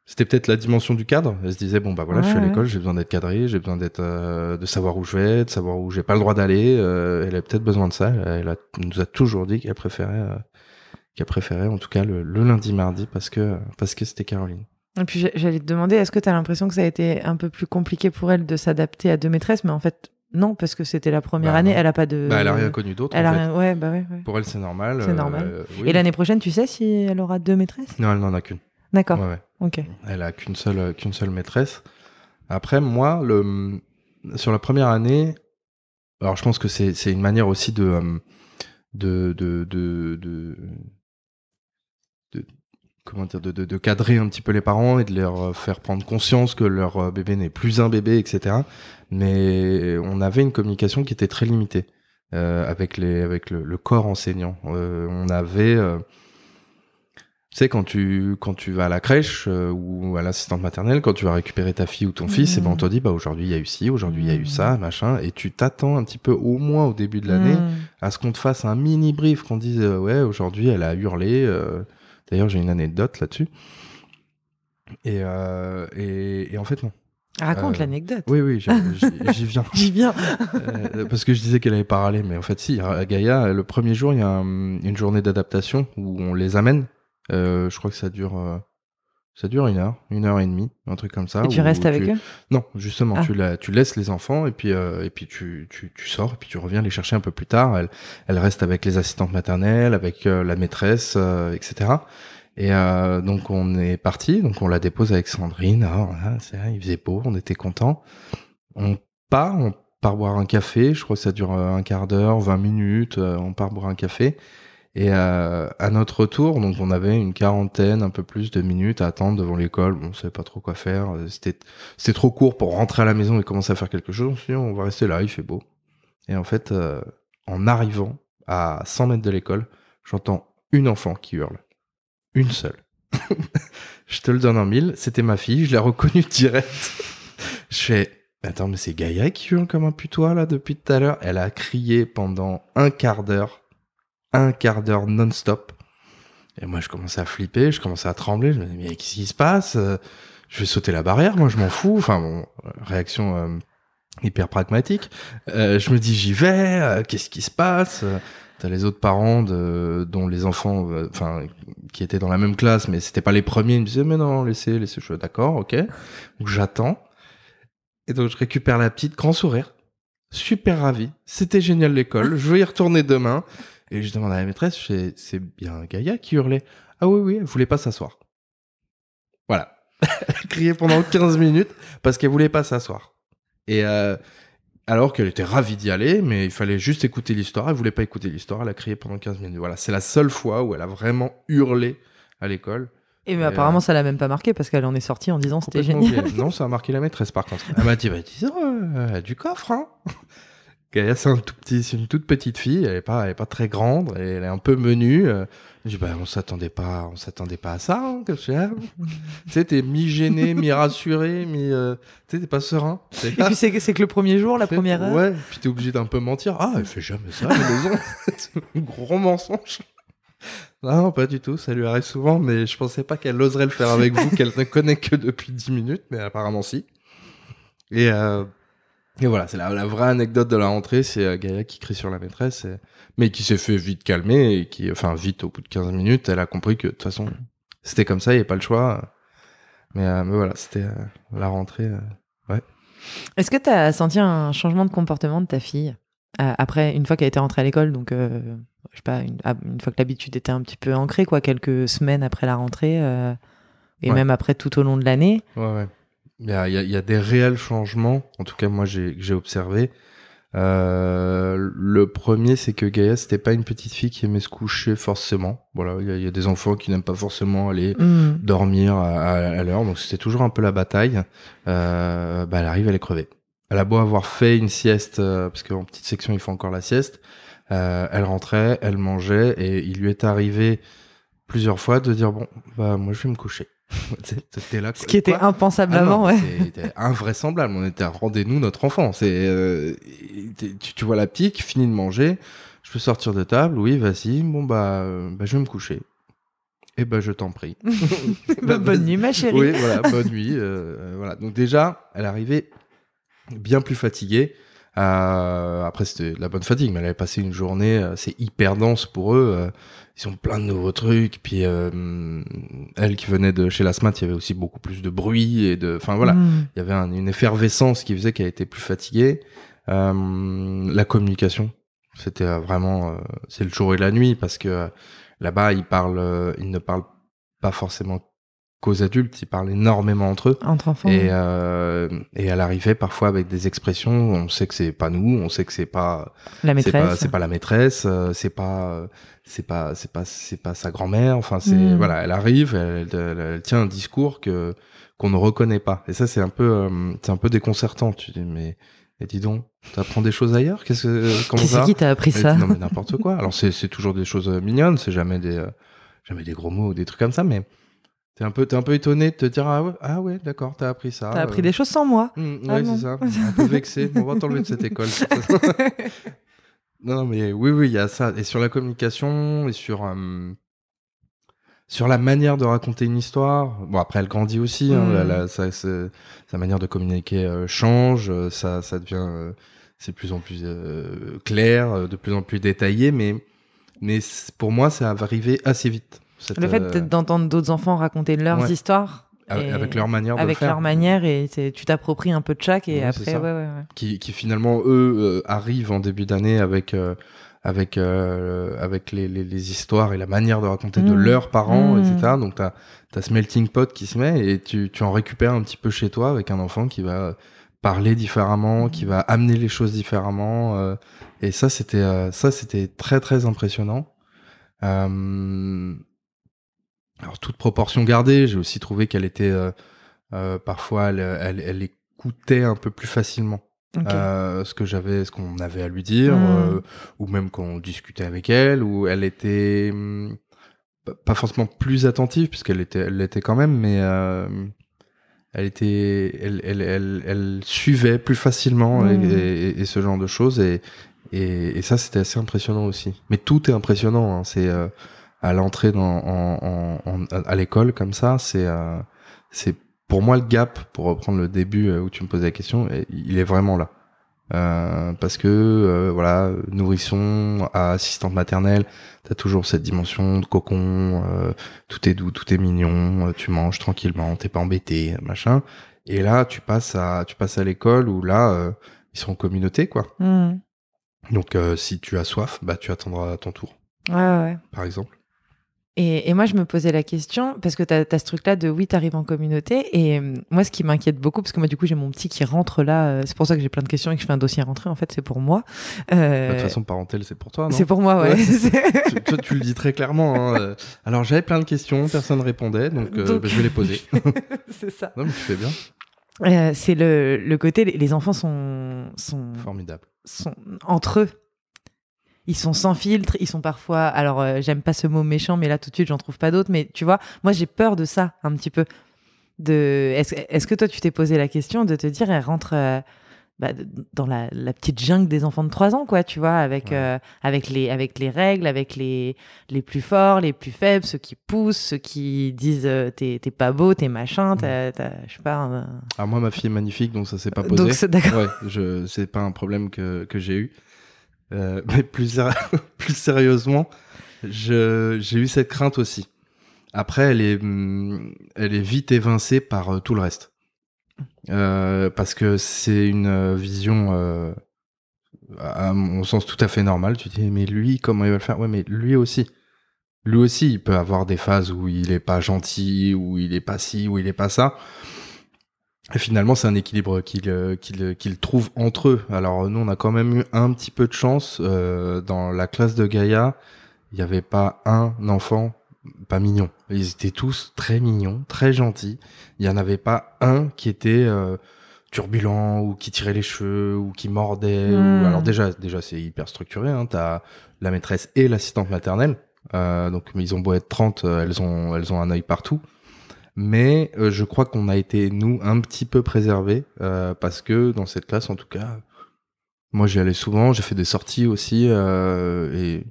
C'était peut-être la dimension du cadre. Elle se disait bon bah voilà, je suis à Ouais, l'école, j'ai besoin d'être cadré, j'ai besoin d'être, euh, de savoir où je vais, de savoir où j'ai pas le droit d'aller. elle a peut-être besoin de ça. Elle a, nous a toujours dit qu'elle préférait, euh, qu'elle préférait en tout cas le, le lundi mardi parce que parce que c'était Caroline. Et puis j'a- j'allais te demander, est-ce que tu as l'impression que ça a été un peu plus compliqué pour elle de s'adapter à deux maîtresses? Mais en fait, non, parce que c'était la première Bah, année, non. elle a pas de. Bah elle a rien connu d'autre. Elle en a fait. rien. Ouais, bah ouais. ouais. Pour elle c'est normal. C'est euh, normal. oui. Et l'année prochaine, tu sais si elle aura deux maîtresses? Non, elle n'en a qu'une. D'accord. Ok. Elle a qu'une seule, qu'une seule maîtresse. Après, moi, le, sur la première année, alors je pense que c'est, c'est une manière aussi de, euh, de, de, de, de, de- comment dire, de, de, de cadrer un petit peu les parents et de leur euh, faire prendre conscience que leur euh, bébé n'est plus un bébé, etc. Mais on avait une communication qui était très limitée euh, avec les, avec le, le corps enseignant. Euh, on avait euh, tu sais, quand tu, quand tu vas à la crèche ou à l'assistante maternelle, quand tu vas récupérer ta fille ou ton fils, et ben on te dit, bah aujourd'hui il y a eu ci, aujourd'hui il y a eu Mhm. ça, machin, et tu t'attends un petit peu au moins au début de l'année Hmm. à ce qu'on te fasse un mini brief, qu'on dise, ouais, aujourd'hui elle a hurlé. D'ailleurs, j'ai une anecdote là-dessus. Et, euh, et, et en fait, non. Raconte Euh, l'anecdote. Oui, oui, j'y viens. J'y viens. Euh, parce que je disais qu'elle avait pas râlé, mais en fait, si, à Gaïa, le premier jour, il y a un- une journée d'adaptation où on les amène. Je crois que ça dure, ça dure une heure, une heure et demie, un truc comme ça. Et tu restes avec tu- eux? Non, justement, Ah. tu, la, tu laisses les enfants et puis, euh, et puis tu, tu, tu sors et puis tu reviens les chercher un peu plus tard. Elle, elle reste avec les assistantes maternelles, avec euh, la maîtresse, euh, etc. Et euh, donc on est parti, donc on la dépose avec Sandrine. Ah, voilà, c'est vrai, il faisait beau, on était contents. On part, on part boire un café. Je crois que ça dure euh, un quart d'heure, 20 minutes. on part boire un café. Et euh, à notre retour, donc on avait une quarantaine, un peu plus de minutes à attendre devant l'école. Bon, on savait pas trop quoi faire. Euh, C'était c'était trop court pour rentrer à la maison et commencer à faire quelque chose. On dit, on va rester là, il fait beau. Et en fait, euh, en arrivant à 100 mètres de l'école, j'entends une enfant qui hurle. Une seule. je te le donne en mille. C'était ma fille. Je l'ai reconnue direct. je fais, attends, mais c'est Gaïa qui hurle comme un putois là depuis tout à l'heure. Elle a crié pendant un quart d'heure. Un quart d'heure non-stop. Et moi, je commençais à flipper, je commençais à trembler. Je me disais, mais qu'est-ce qui se passe? Euh, Je vais sauter la barrière, moi, je m'en fous. Enfin, bon, euh, réaction euh, hyper pragmatique. Je me dis, j'y vais, qu'est-ce qui se passe? T'as les autres parents dont les enfants, enfin, qui étaient dans la même classe, mais c'était pas les premiers. Ils me disaient, mais non, laissez, laissez, je suis d'accord, ok. Donc j'attends. Et donc je récupère la petite, grand sourire. Super ravi. C'était génial l'école. Je veux y retourner demain. Et je demande à la maîtresse, c'est bien Gaïa qui hurlait. Ah oui, oui, elle voulait pas s'asseoir. Voilà. elle criait pendant 15 minutes parce qu'elle voulait pas s'asseoir. Et euh, alors qu'elle était ravie d'y aller, mais il fallait juste écouter l'histoire. Elle voulait pas écouter l'histoire. Elle a crié pendant 15 minutes. Voilà. C'est la seule fois où elle a vraiment hurlé à l'école. Et mais Et, apparemment, euh, ça l'a même pas marqué parce qu'elle en est sortie en disant c'était Complètement génial. Non, ça a marqué la maîtresse par contre. Elle m'a dit, bah, dis donc, euh, du coffre, hein. Gaïa, c'est un tout petit, c'est une toute petite fille. Elle est pas, elle est pas très grande. Elle est un peu menue. Euh, Je dis, bah, on s'attendait pas, on s'attendait pas à ça, hein, que tu sais. Tu sais, t'es mi-gêné, mi-rassuré, mi, euh, tu sais, t'es pas serein. Et puis c'est c'est que le premier jour, la première heure. Ouais, puis t'es obligé d'un peu mentir. Ah, elle fait jamais ça à la maison. c'est un gros mensonge. Non, pas du tout, ça lui arrive souvent, mais je pensais pas qu'elle oserait le faire avec vous, qu'elle ne connaît que depuis 10 minutes, mais apparemment si. Et, euh, Et voilà, c'est la, vraie anecdote de la rentrée, c'est Gaïa qui crie sur la maîtresse, mais qui s'est fait vite calmer et qui, enfin vite, au bout de 15 minutes, elle a compris que de toute façon, c'était comme ça, il n'y avait pas le choix. Mais, mais voilà, c'était la rentrée. ouais. Est-ce que tu as senti un changement de comportement de ta fille après, une fois qu'elle était rentrée à l'école, donc je sais pas, ah, une, fois que l'habitude était un petit peu ancrée, quoi, quelques semaines après la rentrée, euh, et même après tout au long de l'année? Ouais, ouais. Il y a, il y a, des réels changements, en tout cas moi j'ai observé. Euh, le premier, c'est que Gaïa, c'était pas une petite fille qui aimait se coucher forcément. Voilà, il y, a des enfants qui n'aiment pas forcément aller mmh. dormir à, à, l'heure, donc c'était toujours un peu la bataille. Euh, bah, elle arrive, elle est crevée. Elle a beau avoir fait une sieste, euh, parce qu'en petite section, il faut encore la sieste. Euh, elle rentrait, elle mangeait, et il lui est arrivé plusieurs fois de dire bon, bah moi je vais me coucher. là, Ce qui était impensable ah avant, ouais. C'était invraisemblable. On était à rendez-nous notre enfant. C'est, euh, tu, vois la petite qui finit de manger. Je peux sortir de table. Oui, vas-y. Bon bah, bah je vais me coucher. Eh ben, je t'en prie. Bah, bonne nuit, ma chérie. Oui, voilà, bonne nuit. Euh, voilà. Donc déjà, elle arrivait bien plus fatiguée. Euh, après, c'était la bonne fatigue, mais elle avait passé une journée, euh, c'est hyper dense pour eux. Euh, ils ont plein de nouveaux trucs. Puis euh, elle qui venait de chez la SMAT, il y avait aussi beaucoup plus de bruit et de, enfin voilà, mm. il y avait une effervescence qui faisait qu'elle était plus fatiguée. la communication, c'était vraiment, c'est le jour et la nuit parce que là-bas, ils parlent, ils ne parlent pas forcément qu'aux adultes, ils parlent énormément entre eux. Entre enfants. Et, euh, et elle arrivait parfois avec des expressions, on sait que c'est pas nous, on sait que c'est pas la maîtresse, c'est pas, la maîtresse, euh, c'est pas c'est pas c'est pas c'est pas sa grand-mère. Enfin, c'est mm. voilà, elle arrive, elle, elle, tient un discours que qu'on ne reconnaît pas. Et ça, c'est un peu euh, c'est un peu déconcertant. Tu dis mais et dis donc, t'apprends des choses ailleurs? Qu'est-ce que comment ça qui t'a appris ça? Non mais n'importe quoi. Alors c'est c'est toujours des choses mignonnes, c'est jamais des jamais des gros mots ou des trucs comme ça, mais T'es un peu, un peu étonné de te dire ah ouais, ah ouais, d'accord, t'as appris ça. T'as appris des choses sans moi. Mmh, ah c'est ça. Un peu vexé. On va t'enlever de cette école. non, mais oui, oui, il y a ça. Et sur la communication et sur euh, sur la manière de raconter une histoire. Bon, après, elle grandit aussi. Hein, mmh. sa manière de communiquer euh, change. Euh, ça, ça devient, c'est de plus en plus clair, de plus en plus détaillé. Mais mais pour moi, ça va arriver assez vite le fait euh, d'entendre d'autres enfants raconter leurs histoires. Avec leur manière de avec leur manière et tu t'appropries un peu de chaque et après ouais, ouais, qui, qui finalement eux euh, arrivent en début d'année avec euh, avec avec les, les, les, histoires et la manière de raconter de mmh. leurs parents mmh. etc donc t'as as ce melting pot qui se met et tu, tu en récupères un petit peu chez toi avec un enfant qui va parler différemment qui mmh. va amener les choses différemment et ça c'était ça c'était très très impressionnant euh, alors toute proportion gardée, j'ai aussi trouvé qu'elle était euh, euh, parfois elle, elle, elle, écoutait un peu plus facilement euh, ce que j'avais, ce qu'on avait à lui dire, hmm. ou même quand on discutait avec elle, où elle était hmm, pas forcément plus attentive puisqu'elle était, elle l'était quand même, mais elle était, elle, elle, elle, elle, suivait plus facilement hmm. et, et, ce genre de choses et et, et ça c'était assez impressionnant aussi. Mais tout est impressionnant, hein, c'est à l'entrée dans en, en, à l'école comme ça, c'est euh, c'est pour moi le gap pour reprendre le début euh, où tu me posais la question, il est vraiment là. Euh, parce que euh, voilà, nourrisson à assistante maternelle, t'as toujours cette dimension de cocon, euh, tout est doux, tout est mignon, tu manges tranquillement, t'es pas embêté, machin. Et là, tu passes à tu passes à l'école où là, ils sont en communauté quoi. Mmh. Donc si tu as soif, bah tu attendras ton tour. Ouais, ouais. Par exemple. Et, et, moi, je me posais la question, parce que tu as, ce truc-là de oui, tu arrives en communauté. Et euh, moi, ce qui m'inquiète beaucoup, parce que moi, du coup, j'ai mon petit qui rentre là, euh, c'est pour ça que j'ai plein de questions et que je fais un dossier à rentrer, en fait, c'est pour moi. Euh... De toute façon, parentèle, c'est pour toi, non? C'est pour moi, ouais. tu, toi, tu le dis très clairement. Hein. Euh, alors, j'avais plein de questions, personne répondait, donc, donc... Bah, je vais les poser. c'est ça. Non, mais tu fais bien. Euh, c'est le, le côté, les enfants sont, sont formidables. Sont entre eux ils sont sans filtre, ils sont parfois. Alors, euh, j'aime pas ce mot méchant, mais là tout de suite, j'en trouve pas d'autres. Mais tu vois, moi, j'ai peur de ça un petit peu. De, est-ce, est que toi, tu t'es posé la question de te dire, elle rentre, euh, bah, dans la, la, petite jungle des enfants de 3 ans, quoi, tu vois, avec, euh, avec, les, avec les règles, avec les, les plus forts, les plus faibles, ceux qui poussent, ceux qui disent t'es pas beau, t'es machin, t'as, je sais pas. Ah, moi, ma fille est magnifique, donc ça s'est pas posé. Donc, c'est d'accord. Ouais, je, c'est pas un problème que, que j'ai eu. Euh, mais plus, plus sérieusement, j'ai eu cette crainte aussi. Après, elle est, mm, elle est vite évincée par tout le reste. Euh, parce que c'est une euh, vision, euh, à mon sens, tout à fait normale. Tu dis, mais lui, comment il va le faire? Ouais, mais lui aussi. Lui aussi, il peut avoir des phases où il est pas gentil, où il est pas ci, où il est pas ça. Et finalement, c'est un équilibre qu'il qu'il trouve entre eux. Alors nous, on a quand même eu un petit peu de chance. dans la classe de Gaïa, il n'y avait pas un enfant pas mignons. Ils étaient tous très mignons, très gentils. Il n'y en avait pas un qui était euh, turbulent ou qui tirait les cheveux ou qui mordait. Hmm. Alors déjà, déjà c'est hyper structuré. Hein. T'as la maîtresse et l'assistante maternelle. Euh, donc ils ont beau être 30, euh, elles ont, elles ont un œil partout. Mais je crois qu'on a été, nous, un petit peu préservés parce que dans cette classe, en tout cas, moi j'y allais souvent, j'ai fait des sorties aussi et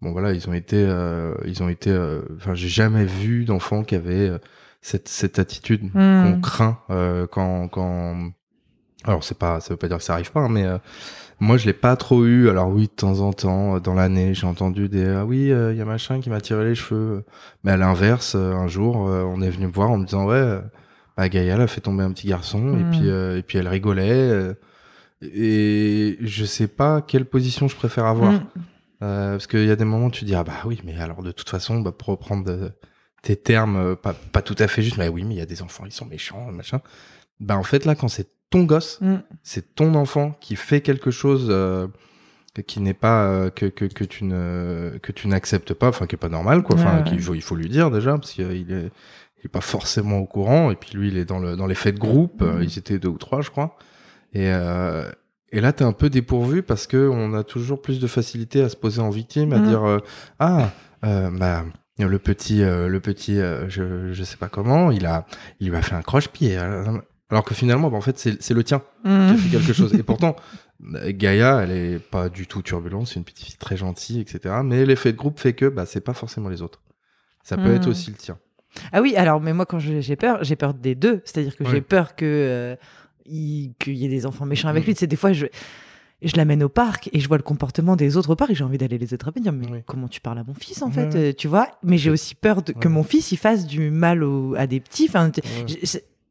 bon voilà, ils ont été, euh, ils ont été. Euh, enfin, j'ai jamais vu d'enfants qui avaient euh, cette, cette attitude hmm. qu'on craint quand, quand. Alors c'est pas, ça veut pas dire que ça arrive pas, hein, mais moi je l'ai pas trop eu. Alors oui, de temps en temps, dans l'année, j'ai entendu des ah oui, il y a machin qui m'a tiré les cheveux. Mais à l'inverse, un jour, on est venu me voir en me disant ouais, bah, Gaïa elle a fait tomber un petit garçon et hmm. puis et puis elle rigolait. et je sais pas quelle position je préfère avoir. Hmm. Euh, parce qu'il y a des moments où tu dis ah bah oui mais alors de toute façon bah, pour reprendre euh, tes termes euh, pas, pas tout à fait juste mais oui mais il y a des enfants ils sont méchants machin bah en fait là quand c'est ton gosse mm. c'est ton enfant qui fait quelque chose qui n'est pas que, que, que tu ne que tu n'acceptes pas enfin qui est pas normal quoi enfin qu'il faut il faut lui dire déjà parce qu'il est il est pas forcément au courant et puis lui il est dans le dans les faits de groupe mm. ils étaient deux ou trois je crois et et là, tu es un peu dépourvu parce que on a toujours plus de facilité à se poser en victime, à mm. dire euh, ah euh, bah le petit euh, le petit je je sais pas comment, il a il lui a fait un croche-pied. Alors que finalement, bah, en fait, c'est le tien qui a mm. fait quelque chose. Et pourtant, Gaïa, elle est pas du tout turbulente, c'est une petite fille très gentille, etc. Mais l'effet de groupe fait que bah c'est pas forcément les autres. Ça peut être mm. aussi le tien. Ah oui, alors mais moi quand j'ai peur, j'ai peur des deux. C'est-à-dire que j'ai peur que qu'il y ait des enfants méchants avec lui. C'est des fois, je, je l'amène au parc et je vois le comportement des autres parcs et j'ai envie d'aller les attraper et dire mais comment tu parles à mon fils en fait euh, tu vois? Mais j'ai aussi peur de, que mon fils il fasse du mal à des petits enfin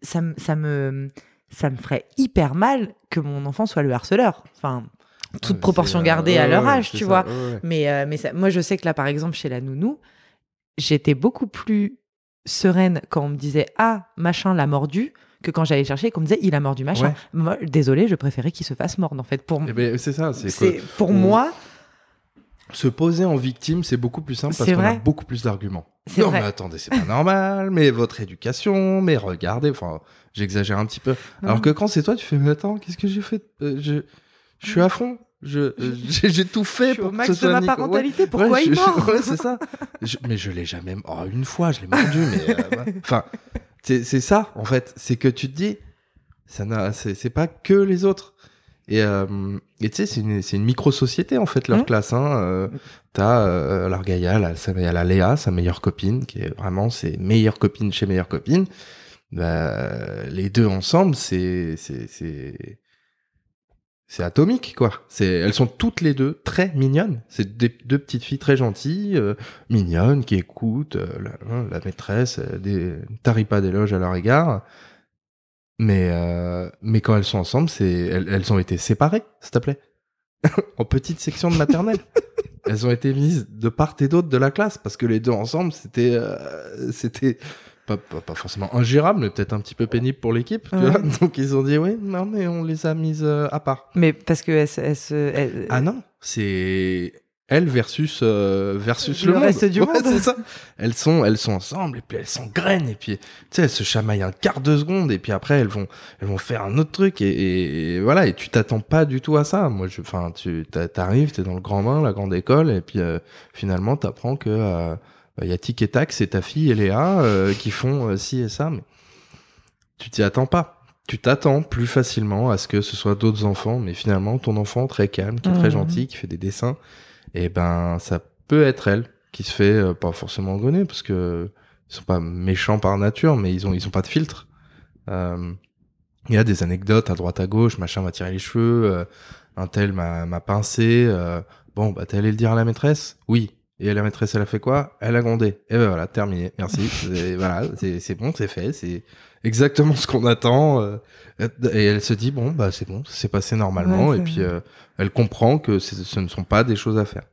ça, ça me ça me ferait hyper mal que mon enfant soit le harceleur enfin toute proportion gardée à leur âge tu vois mais euh, mais moi je sais que là par exemple chez la nounou j'étais beaucoup plus sereine quand on me disait ah machin l'a mordu que quand j'allais chercher, qu'on me disait il a mordu machin. Moi, désolé, je préférais qu'il se fasse mordre en fait. Pour eh ben, c'est ça. C'est pour moi. Se poser en victime, c'est beaucoup plus simple parce qu'on a beaucoup plus d'arguments. Non, mais attendez, c'est pas normal, mais votre éducation, mais regardez, enfin, j'exagère un petit peu. Alors que quand c'est toi, tu fais, mais attends, qu'est-ce que j'ai fait euh, je, je suis à fond. Je, j'ai tout fait je pour au max de ma parentalité. Pourquoi il mord c'est ça. mais je l'ai jamais. Oh, une fois, je l'ai mordu, mais euh, enfin, c'est ça, en fait. C'est que tu te dis, ça n'a, c'est pas que les autres. Et euh, tu sais, c'est une, une micro-société, en fait, leur mmh. classe. Hein. Euh, T'as euh, alors Gaïa, la, a la Léa, sa meilleure copine, qui est vraiment ses meilleures copines chez meilleures copines. Bah, les deux ensemble, c'est c'est atomique quoi. C'est elles sont toutes les deux très mignonnes. C'est deux petites filles très gentilles, euh, mignonnes qui écoutent euh, la, hein, la, maîtresse, euh, des tarit pas d'éloges à leur égard. Mais mais quand elles sont ensemble, c'est elles, elles ont été séparées, s'il te plaît, en petite section de maternelle. elles ont été mises de part et d'autre de la classe parce que les deux ensemble, c'était c'était pas, pas, forcément ingérable, mais peut-être un petit peu pénible pour l'équipe. Donc ils ont dit oui, non, mais on les a mises euh, à part. Mais parce que elles, elles, ah non, c'est elles versus euh, versus le, reste du monde. c'est ça. Elles sont elles sont ensemble et puis elles s'engrainent et puis tu sais elles se chamaillent un quart de seconde et puis après elles vont elles vont faire un autre truc et, voilà et tu t'attends pas du tout à ça. Moi je enfin tu t'arrives t'es dans le grand bain la grande école et puis euh, finalement t'apprends que il y a Tic et Tac, c'est ta fille et Léa euh, qui font euh, ci et ça, mais tu t'y attends pas. tu t'attends plus facilement à ce que ce soit d'autres enfants, mais finalement, ton enfant très calme, qui est très Mhm. gentil, qui fait des dessins, et ben, ça peut être elle qui se fait euh, pas forcément gonner parce que ils sont pas méchants par nature, mais ils ont ils ont pas de filtre. Euh, Il y a des anecdotes à droite à gauche, machin m'a tiré les cheveux, euh, un tel m'a pincé. bon, bah t'es allé le dire à la maîtresse? Oui. Et la maîtresse, elle a fait quoi? Elle a grondé. Et ben voilà, terminé. Merci. Et voilà, c'est c'est bon, c'est fait. C'est exactement ce qu'on attend. euh, et elle se dit bon, bah c'est bon, ça s'est passé normalement. Ouais, et c'est puis euh, elle comprend que c'est- ce ne sont pas des choses à faire.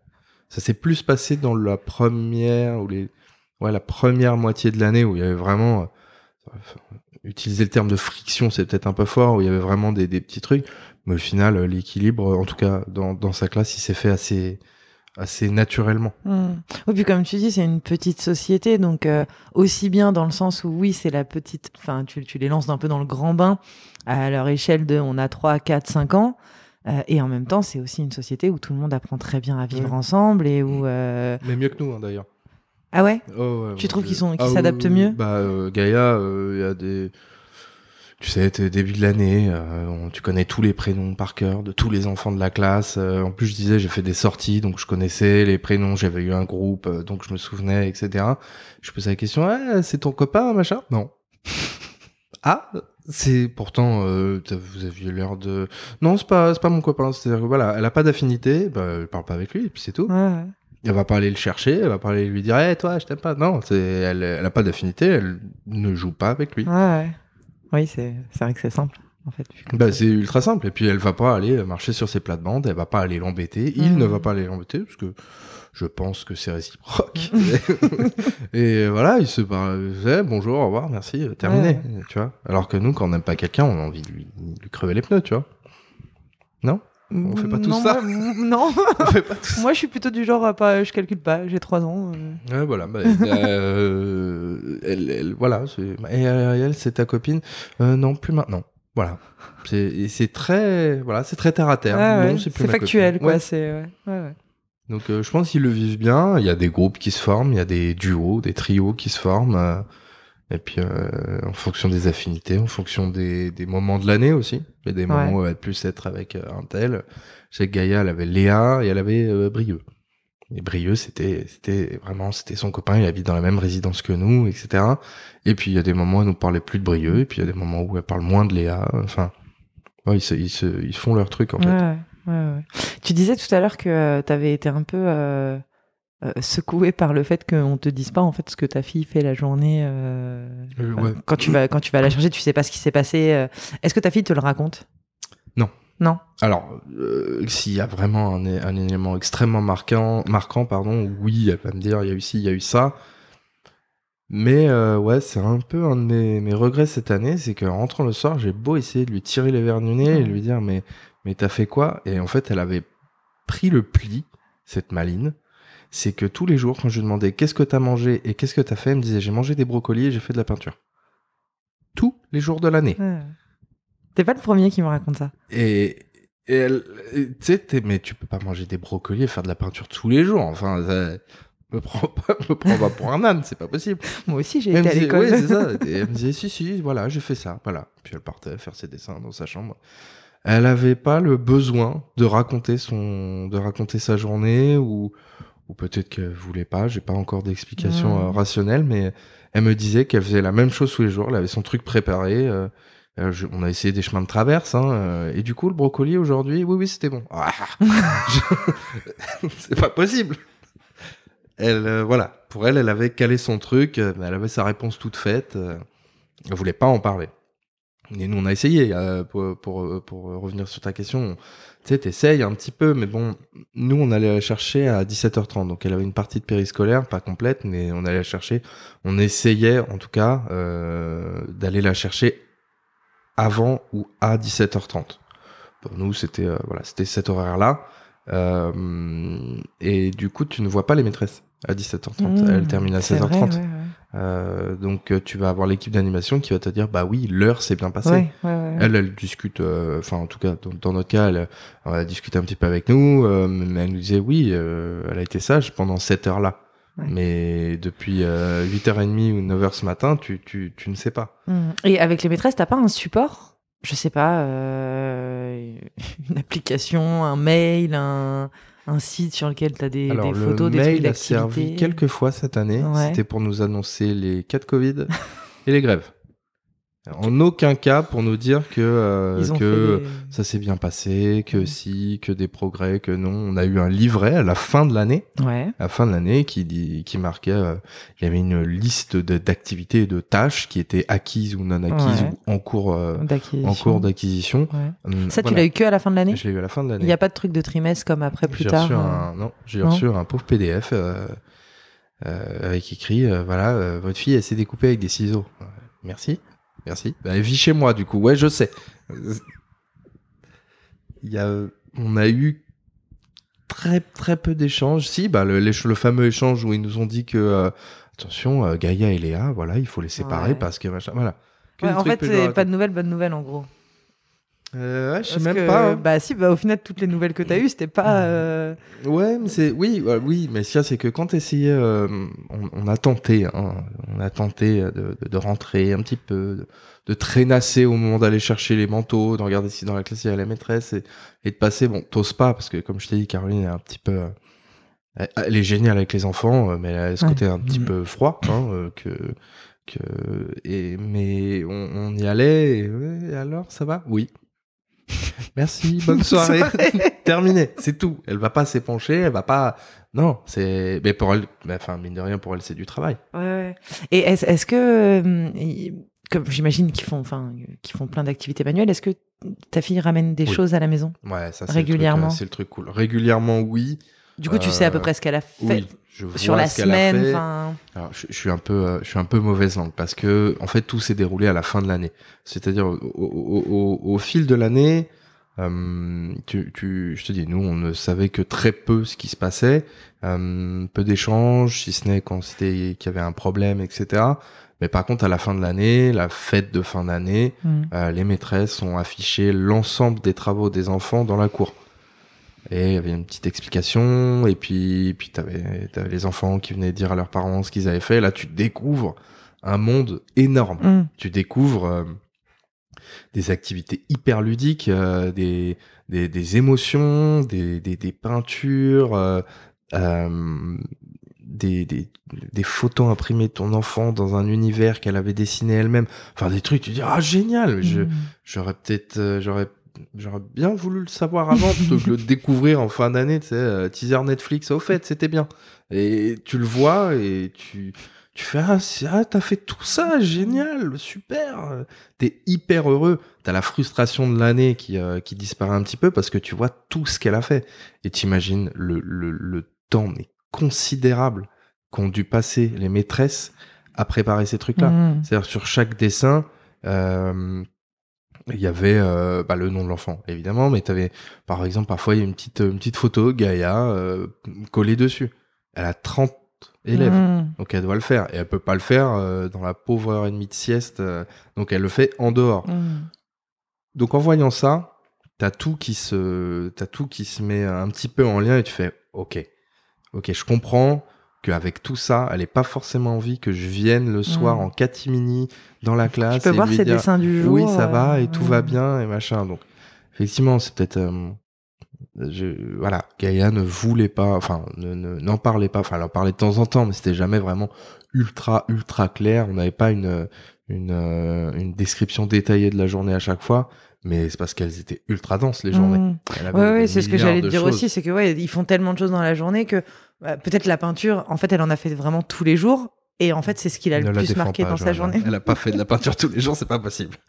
Ça s'est plus passé dans la première ou les ouais la première moitié de l'année où il y avait vraiment euh, utiliser le terme de friction, c'est peut-être un peu fort, où il y avait vraiment des, des petits trucs, mais au final, l'équilibre, en tout cas dans, dans sa classe, il s'est fait assez, assez naturellement. Hmm. Oui, puis comme tu dis, c'est une petite société, donc euh, aussi bien dans le sens où oui, c'est la petite, enfin, tu, tu les lances un peu dans le grand bain à leur échelle de on a 3, 4, 5 ans. euh, et en même temps, c'est aussi une société où tout le monde apprend très bien à vivre Ouais. ensemble et où. euh, Mais mieux que nous, hein, d'ailleurs. Ah ouais? Oh, ouais, Tu ouais, trouves je- qu'ils sont- qu'ils oui, s'adaptent oui, mieux? Bah, Gaïa, il y a des. Tu sais, t'es début de l'année, euh, on- tu connais tous les prénoms par cœur de tous les enfants de la classe. Euh, en plus, je disais, j'ai fait des sorties, donc je connaissais les prénoms, j'avais eu un groupe, euh, donc je me souvenais, etc. Je posais la question, ah, c'est ton copain, machin? Non. ah, c'est pourtant, vous aviez l'air de. Non, c'est pas, c'est pas mon copain. C'est-à-dire que voilà, elle a pas d'affinité, bah, elle parle pas avec lui, et puis c'est tout. Ouais, ouais. Elle va pas aller le chercher, elle va pas aller lui dire, hey, toi, je t'aime pas. Non, c'est, elle, elle a pas d'affinité, elle ne joue pas avec lui. Ouais. Oui, c'est vrai que c'est simple, en fait. Bah, c'est ultra simple. Et puis, elle va pas aller marcher sur ses plates-bandes, elle va pas aller l'embêter, il Mhm. ne va pas aller l'embêter, parce que je pense que c'est réciproque. et voilà, il se parle, eh, bonjour, au revoir, merci, euh, terminé. Tu vois. Alors que nous, quand on n'aime pas quelqu'un, on a envie de lui, lui crever les pneus, tu vois. Non? On fait pas tout Non, ça. moi- non, On fait pas tout ça. moi je suis plutôt du genre à pas, je calcule pas, j'ai 3 ans. euh. Ouais, voilà. bah, euh, elle, elle- voilà. Et elle, c'est ta copine Euh, Non, plus maintenant. Voilà. C'est très, voilà, c'est très terre à terre. Ouais, c'est factuel, copine. quoi. Ouais. C'est ouais. Donc, euh, je pense qu'ils le vivent bien. Il y a des groupes qui se forment, il y a des duos, des trios qui se forment. Et puis, euh, en fonction des affinités, en fonction des, des moments de l'année aussi. Il y a des moments Ouais. où elle va plus être avec euh, un tel. Je sais que Gaïa, elle avait Léa et elle avait euh, Brieux. Et Brieux, c'était, c'était vraiment, c'était son copain, il habite dans la même résidence que nous, etc. Et puis, il y a des moments où elle nous parlait plus de Brieux, et puis il y a des moments où elle parle moins de Léa. Enfin, ouais, ils, se, ils, se, ils font leur truc, en fait. Ouais. Tu disais tout à l'heure que tu avais été un peu euh, secoué par le fait qu'on te dise pas en fait ce que ta fille fait la journée. euh, Euh, ouais. Quand tu vas quand tu vas la chercher, tu sais pas ce qui s'est passé. euh. Est-ce que ta fille te le raconte? Non. Non? Alors, euh, s'il y a vraiment un, un élément extrêmement marquant, marquant, pardon, oui, elle va me dire, il y a eu ci, il y a eu ça. Mais euh, ouais, c'est un peu un de mes, mes regrets cette année, c'est qu'en rentrant le soir, j'ai beau essayer de lui tirer les verres du nez et lui dire, mais, mais t'as fait quoi? Et en fait, elle avait pris le pli, cette maline. C'est que tous les jours, quand je lui demandais qu'est-ce que t'as mangé et qu'est-ce que t'as fait, elle me disait, j'ai mangé des brocolis et j'ai fait de la peinture. Tous les jours de l'année. Ouais. T'es pas le premier qui me raconte ça. Et, et elle, tu sais, mais tu peux pas manger des brocolis et faire de la peinture tous les jours. Enfin, ça, me prends pas, me prends pas pour un âne, c'est pas possible. Moi aussi, j'ai été à l'école. ouais, c'est ça. Et elle me disait, si, si, voilà, j'ai fait ça, voilà. Puis elle partait faire ses dessins dans sa chambre. Elle avait pas le besoin de raconter son, de raconter sa journée ou, ou peut-être qu'elle voulait pas. J'ai pas encore d'explication Mhm. euh, rationnelle, mais elle me disait qu'elle faisait la même chose tous les jours. Elle avait son truc préparé. euh, euh, je- on a essayé des chemins de traverse, hein, euh, et du coup, le brocoli aujourd'hui, oui, oui, c'était bon. Ah, je- c'est pas possible. Elle, euh, voilà, pour elle, elle avait calé son truc, elle avait sa réponse toute faite. elle voulait pas en parler. Et nous, on a essayé euh, pour, pour, pour revenir sur ta question. Tu sais, t'essayes un petit peu, mais bon, nous, on allait la chercher à 17h30. Donc, elle avait une partie de périscolaire, pas complète, mais on allait la chercher. On essayait, en tout cas, euh, d'aller la chercher avant ou à 17h30. Pour nous, c'était euh, voilà, c'était cet horaire-là. Euh, et du coup, tu ne vois pas les maîtresses à 17h30. Mmh, Elles terminent à c'est 16h30. vrai, ouais, ouais. Euh, donc, euh, tu vas avoir l'équipe d'animation qui va te dire, bah oui, l'heure s'est bien passée. Ouais, ouais, ouais. Elle, elle discute, euh, enfin en tout cas dans, dans notre cas, elle, elle a discuté un petit peu avec nous, euh, mais elle nous disait oui, euh, elle a été sage pendant cette heure-là. Ouais. Mais depuis euh, 8h30 ou 9h ce matin, tu, tu, tu ne sais pas. Mhm. Et avec les maîtresses, t'as pas un support? Je sais pas, euh, une application, un mail, un, un site sur lequel tu as des, Alors, des photos, le des mail trucs a servi d'activité quelques fois cette année. Ouais. C'était pour nous annoncer les cas de Covid et les grèves. En aucun cas pour nous dire que, euh, que des- ça s'est bien passé, que si, que des progrès, que non. On a eu un livret à la fin de l'année, Ouais. à la fin de l'année qui dit, qui marquait, euh, il y avait une liste d'activités et de tâches qui étaient acquises ou non acquises Ouais. ou en cours, euh, D'acquisition. en cours d'acquisition. Ouais. Hum, Ça, tu l'as eu que à la fin de l'année Je l'ai eu à la fin de Il l'année. n'y a pas de truc de trimestre comme après plus tard reçu euh, un, non, j'ai reçu un pauvre PDF euh, euh, avec écrit, voilà, votre fille, elle s'est découpée avec des ciseaux. Merci, merci. Bah, elle vit chez moi, du coup. Ouais, je sais. Il y a, on a eu très très peu d'échanges. Si, bah le, le fameux échange où ils nous ont dit que euh, attention, euh, Gaïa et Léa, voilà, il faut les séparer Ouais. parce que machin, voilà. Que Ouais, des en fait, c'est pas de nouvelles, bonnes nouvelles en gros. Euh, ouais, je sais même que, pas. hein. Bah si, bah, au final, toutes les nouvelles que tu as eues, c'était pas. euh, Ouais, mais c'est oui, ouais, oui, mais ça c'est que quand t'essayais, euh, on, on a tenté, hein, on a tenté de, de, de rentrer un petit peu, de, de traînasser au moment d'aller chercher les manteaux, de regarder si dans la classe il y a la maîtresse et, et de passer. Bon, t'oses pas parce que comme je t'ai dit, Caroline est un petit peu, euh, elle, est géniale avec les enfants, euh, mais elle a ce Ouais. côté un petit Mhm. peu froid, hein, euh, que que et mais on, on y allait. Et, ouais, et alors, ça va? Oui. Merci, bonne soirée. Terminé, c'est tout. Elle va pas s'épancher, elle va pas. Non, c'est. Mais pour elle, enfin mine de rien, pour elle, c'est du travail. Ouais, ouais. Et est-ce que, euh, comme j'imagine qu'ils font, enfin, qu'ils font plein d'activités manuelles, est-ce que ta fille ramène des Oui. choses à la maison Ouais, ça c'est Régulièrement? le C'est le truc cool. Régulièrement, oui. Du coup, tu sais à peu Euh, près ce qu'elle a fait Oui. Je vois sur la ce qu'elle a semaine. fait. Alors, je, je suis un peu, euh, je suis un peu mauvaise langue parce que en fait tout s'est déroulé à la fin de l'année. C'est-à-dire au, au- au- au fil de l'année, euh, tu, tu, je te dis, nous on ne savait que très peu ce qui se passait, euh, peu d'échanges, si ce n'est quand c'était qu'il y avait un problème, etc. Mais par contre à la fin de l'année, la fête de fin d'année, euh, les maîtresses ont affiché l'ensemble des travaux des enfants dans la cour. Et il y avait une petite explication, et puis, puis t'avais, t'avais les enfants qui venaient dire à leurs parents ce qu'ils avaient fait. Là, tu découvres un monde énorme. Hmm. Tu découvres euh, des activités hyper ludiques, euh, des, des, des émotions, des, des, des peintures, euh, des, des, des photos imprimées de ton enfant dans un univers qu'elle avait dessiné elle-même. Enfin, des trucs, tu dis, ah, génial! Je, Hmm. J'aurais peut-être, j'aurais, j'aurais bien voulu le savoir avant plutôt que le découvrir en fin d'année. Tu sais, euh, teaser Netflix. Au fait, c'était bien. Et tu le vois et tu, tu fais ah, ah t'as fait tout ça, génial, super. T'es hyper heureux. T'as la frustration de l'année qui, euh, qui disparaît un petit peu parce que tu vois tout ce qu'elle a fait. Et t'imagines le, le, le temps mais considérable qu'ont dû passer les maîtresses à préparer ces trucs-là. Hmm. C'est-à-dire sur chaque dessin, euh, il y avait euh, bah, le nom de l'enfant, évidemment, mais tu avais, par exemple, parfois, il y a une petite, une petite photo, Gaïa, euh, collée dessus. Elle a 30 élèves, Hmm. donc elle doit le faire. Et elle peut pas le faire euh, dans la pauvre heure et demie de sieste, donc elle le fait en dehors. Hmm. Donc en voyant ça, t'as tout qui se, t'as tout qui se met un petit peu en lien et tu fais, ok, ok, je comprends qu'avec tout ça, elle n'ait pas forcément envie que je vienne le soir Mm. en catimini dans la classe. Je peux et voir lui ses dire, dessins du jour. Oui, ça va et euh, tout ouais. va bien et machin. Donc effectivement, c'est peut-être, euh, je, voilà, Gaïa ne voulait pas, enfin, ne, ne- n'en parlait pas. Enfin, elle en parlait de temps en temps, mais c'était jamais vraiment ultra ultra clair. On n'avait pas une une, euh, une description détaillée de la journée à chaque fois, mais c'est parce qu'elles étaient ultra denses les journées. Elle avait Ouais, c'est ce que j'allais te dire choses. aussi, c'est que ouais, ils font tellement de choses dans la journée que peut-être la peinture, en fait, elle en a fait vraiment tous les jours, et en fait, c'est ce qui l'a Ne le plus marqué pas, dans sa journée. Elle a pas fait de la peinture tous les jours, c'est pas possible.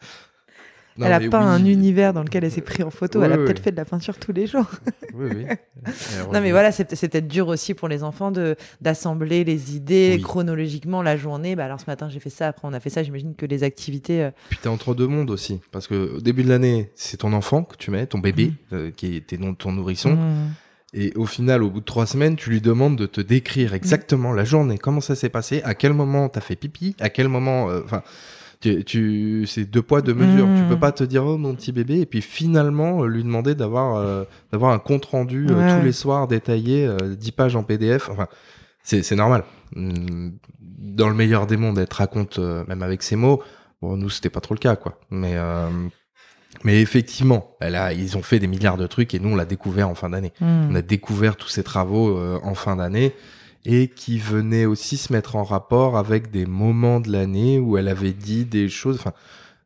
Non, elle a mais pas oui. un univers dans lequel elle s'est pris en photo, Oui, elle a oui, peut-être fait de la peinture tous les jours. Oui, oui. Non, mais voilà, c'est c'est peut-être dur aussi pour les enfants de d'assembler les idées Oui. chronologiquement la journée. Bah alors ce matin j'ai fait ça, après on a fait ça. J'imagine que les activités. euh, Puis t'es entre deux mondes aussi, parce que au début de l'année, c'est ton enfant que tu mets, ton bébé, Mhm. euh, qui était donc ton nourrisson, hmm. Et au final, au bout de trois semaines, tu lui demandes de te décrire exactement la journée, comment ça s'est passé, à quel moment t'as fait pipi, à quel moment, euh, enfin, tu, tu, c'est deux poids deux mesures. Tu peux pas te dire oh mon petit bébé, et puis finalement euh, lui demander d'avoir euh, d'avoir un compte rendu euh, tous les soirs détaillé, 10 pages en PDF. Enfin, c'est c'est normal. Hum, Dans le meilleur des mondes, elle te raconte même avec ses mots. Bon, nous c'était pas trop le cas, quoi. Mais euh, Mais effectivement, elle a, ils ont fait des milliards de trucs et nous on l'a découvert en fin d'année. Hmm. On a découvert tous ces travaux euh, en fin d'année et qui venaient aussi se mettre en rapport avec des moments de l'année où elle avait dit des choses. Enfin,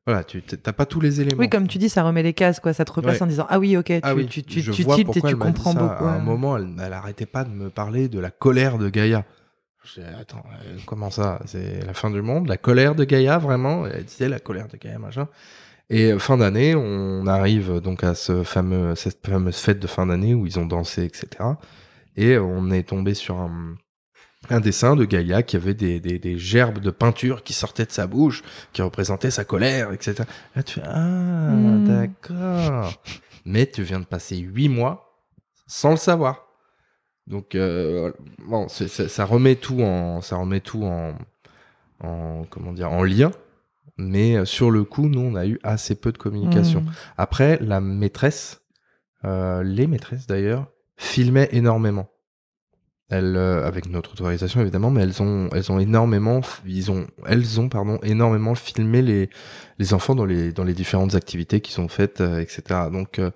voilà, tu t'as pas tous les éléments. Oui, comme tu dis, ça remet les cases, quoi. Ça te replace Ouais. en disant ah oui, ok, tu, Ah oui, tu, tu, je tu vois tiltes et tu comprends beaucoup. À un moment, elle, elle arrêtait pas de me parler de la colère de Gaïa. Attends, euh, comment ça? C'est la fin du monde? La colère de Gaïa, vraiment? Elle disait la colère de Gaïa, machin. Et euh, fin d'année, on arrive donc à ce fameux, cette fameuse fête de fin d'année où ils ont dansé, etc. Et on est tombé sur un, un dessin de Gaïa qui avait des, des, des gerbes de peinture qui sortaient de sa bouche, qui représentaient sa colère, etc. Là, tu fais, ah, Hmm. d'accord. Mais tu viens de passer huit mois sans le savoir. Donc, euh, bon, ça remet tout en, ça remet tout en, en, comment dire, en lien. Mais euh, sur le coup, nous, on a eu assez peu de communication. Hmm. Après, la maîtresse, euh, les maîtresses d'ailleurs, filmaient énormément. Elles, euh, avec notre autorisation évidemment, mais elles ont, elles ont énormément, ils ont, elles ont pardon, énormément filmé les, les enfants dans les, dans les différentes activités qui sont faites, euh, etc. Donc, euh,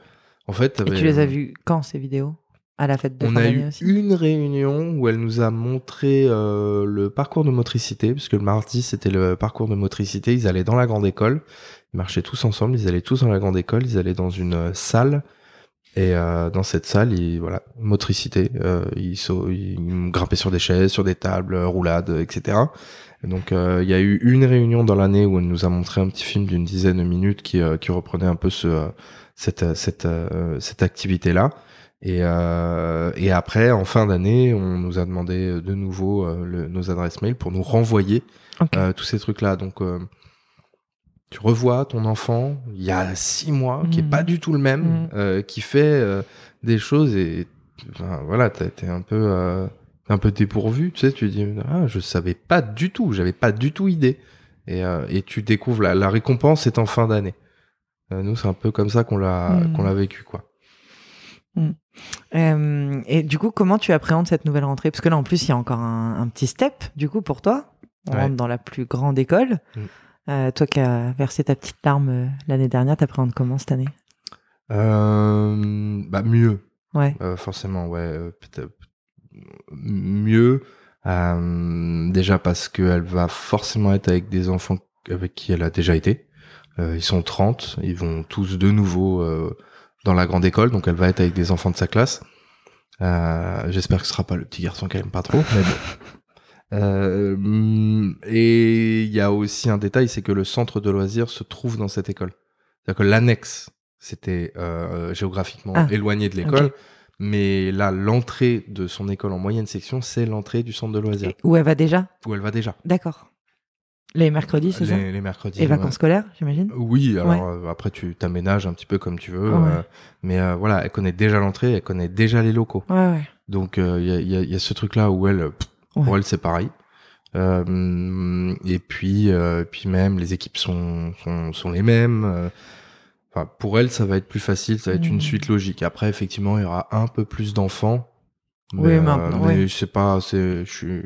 en fait, Et tu les as vus quand ces vidéos? À la fête de on a eu aussi une réunion où elle nous a montré euh, le parcours de motricité, puisque le mardi c'était le parcours de motricité. Ils allaient dans la grande école, ils marchaient tous ensemble, ils allaient tous dans la grande école, ils allaient dans une euh, salle. Et euh, dans cette salle, ils, voilà, motricité, euh, ils, sau- ils grimpaient sur des chaises, sur des tables, euh, roulades, etc. Et donc euh, il y a eu une réunion dans l'année où elle nous a montré un petit film d'une dizaine de minutes qui, euh, qui reprenait un peu ce, cette, cette, euh, cette activité-là. Et, euh, et après, en fin d'année, on nous a demandé de nouveau euh, le- nos adresses mail pour nous renvoyer euh, tous ces trucs-là. Donc, euh, tu revois ton enfant il y a six mois, qui est Mhm. pas du tout le même, Mhm. euh, qui fait euh, des choses et enfin, voilà, t'as été un peu euh, un peu dépourvu. Tu sais, tu dis ah, je savais pas du tout, j'avais pas du tout idée. Et, euh, et tu découvres la, la récompense est en fin d'année. Euh, nous, c'est un peu comme ça qu'on l'a Mhm. qu'on l'a vécu, quoi. Euh, et du coup, comment tu appréhendes cette nouvelle rentrée? Parce que là, en plus, il y a encore un, un petit step, du coup, pour toi. On Ouais. rentre dans la plus grande école. Mm. Euh, toi qui as versé ta petite larme euh, l'année dernière, t'appréhendes comment cette année? Bah mieux, Ouais. forcément, ouais, peut-être mieux. déjà parce qu'elle va forcément être avec des enfants avec qui elle a déjà été. Ils sont 30, ils vont tous de nouveau dans la grande école, donc elle va être avec des enfants de sa classe. Euh, J'espère que ce sera pas le petit garçon qu'elle aime pas trop, mais bon. Euh, et il y a aussi un détail, c'est que le centre de loisirs se trouve dans cette école. C'est-à-dire que l'annexe, c'était euh, géographiquement Ah, éloigné de l'école, mais là, l'entrée de son école en moyenne section, c'est l'entrée du centre de loisirs, Et où elle va déjà? Où elle va déjà. D'accord. Les mercredis, c'est ça Les, mercredis. Et ouais. vacances scolaires, j'imagine Oui, alors Ouais. euh, après tu t'aménages un petit peu comme tu veux, Ouais. euh, mais euh, voilà, elle connaît déjà l'entrée, elle connaît déjà les locaux. Donc il y, a, il y a- il y a ce truc-là où elle, pff, pour elle c'est pareil. Et puis, puis même les équipes sont sont, sont les mêmes. Enfin, pour elle, ça va être plus facile, ça va être une suite logique. Après, effectivement, il y aura un peu plus d'enfants. Oui, Mais, euh, maintenant, mais c'est pas, c'est, je suis,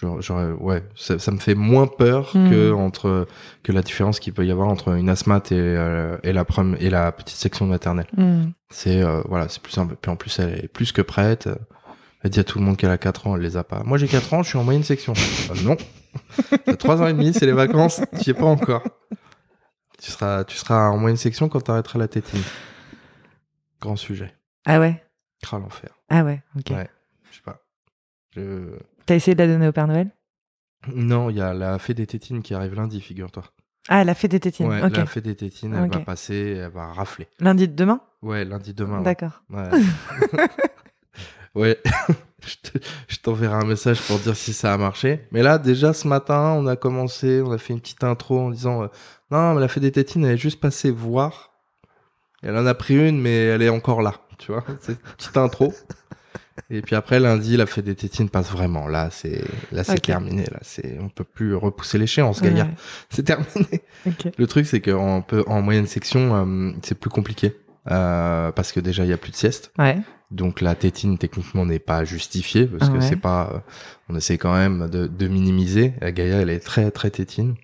j'aurais- j'aurais- ouais, ça, ça me fait moins peur Mhm. que entre que la différence qu'il peut y avoir entre une asthmate et, euh, et la prom- et la petite section maternelle. Hmm. C'est euh, voilà, c'est plus simple. Puis en plus, elle est plus que prête. Elle dit à tout le monde qu'elle a 4 ans, elle les a pas. Moi, j'ai 4 ans, je suis en moyenne section. Euh, non. T'as 3 ans et demi, c'est les vacances, tu y es pas encore. Tu seras, tu seras en moyenne section quand t'arrêteras la tétine. Grand sujet. Ah ouais Cra l'enfer. Ah ouais, ok. Ouais. Je sais pas. Je... T'as essayé de la donner au Père Noël? Non, il y a la fée des tétines qui arrive lundi, figure-toi. Ah, elle a fait des tétines. Ouais, la fée des tétines, elle va passer, elle va rafler. Lundi de demain? Ouais, lundi demain. ouais. D'accord. Ouais. ouais. je t'enverrai un message pour dire si ça a marché. Mais là, déjà ce matin, on a commencé, on a fait une petite intro en disant euh, Non, mais la fée des tétines, elle est juste passée voir. Elle en a pris une, mais elle est encore là. Tu vois C'est une petite intro. Et puis après, lundi, la fée des tétines passe vraiment. Là, c'est là c'est terminé. Là, c'est on peut plus repousser l'échéance, Gaïa. Ouais, C'est terminé. Le truc, c'est qu'en en moyenne section, euh, c'est plus compliqué. Euh, parce que déjà, il y a plus de sieste. Ouais. Donc la tétine techniquement n'est pas justifiée parce que Ouais. c'est pas. euh, on essaie quand même de, de minimiser. La Gaïa, elle est très très tétine.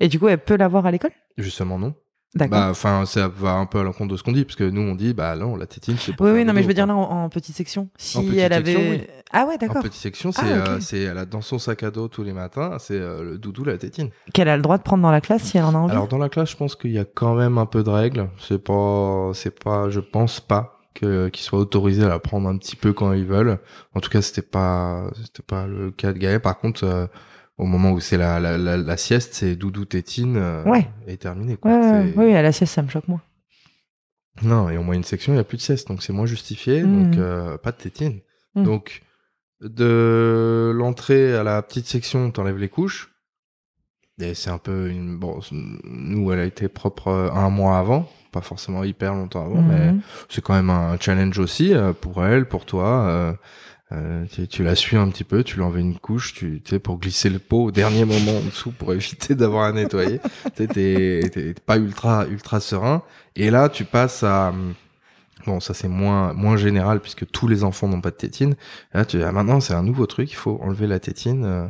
Et du coup, elle peut l'avoir à l'école? Justement non. Bah, enfin, ça va un peu à l'encontre de ce qu'on dit, parce que nous, on dit, bah non, la tétine, c'est pour. Oui, oui, non, mais je veux dire là en, petite section. Si elle avait. Ah ouais, d'accord. En petite section, c'est, ah, euh, c'est, elle a dans son sac à dos tous les matins, c'est euh, le doudou, la tétine. Qu'elle a le droit de prendre dans la classe si elle en a envie. Alors dans la classe, je pense qu'il y a quand même un peu de règles. C'est pas, c'est pas, je pense pas que qu'ils soient autorisés à la prendre un petit peu quand ils veulent. En tout cas, c'était pas, c'était pas le cas de Gaël. Par contre. Euh, au moment où c'est la, la, la, sieste, c'est doudou tétine euh, ouais. et terminé. Quoi. Ouais, oui, à la sieste, ça me choque moins. Non, et au moins une section, il n'y a plus de sieste, donc c'est moins justifié, donc mmh. euh, pas de tétine. Mmh. Donc, de l'entrée à la petite section, t'enlèves les couches. Et c'est un peu une. Bon, nous, elle a été propre euh, un mois avant, pas forcément hyper longtemps avant, mais mmh. c'est quand même un challenge aussi pour elle, pour toi. Euh, tu, la suis un petit peu, tu lui envoies une couche, tu, sais, pour glisser le pot au dernier moment en dessous pour éviter d'avoir à nettoyer. tu t'es pas ultra ultra serein. Et là, tu passes à bon, ça c'est moins moins général puisque tous les enfants n'ont pas de tétine. là, tu ah, maintenant c'est un nouveau truc, il faut enlever la tétine. Euh,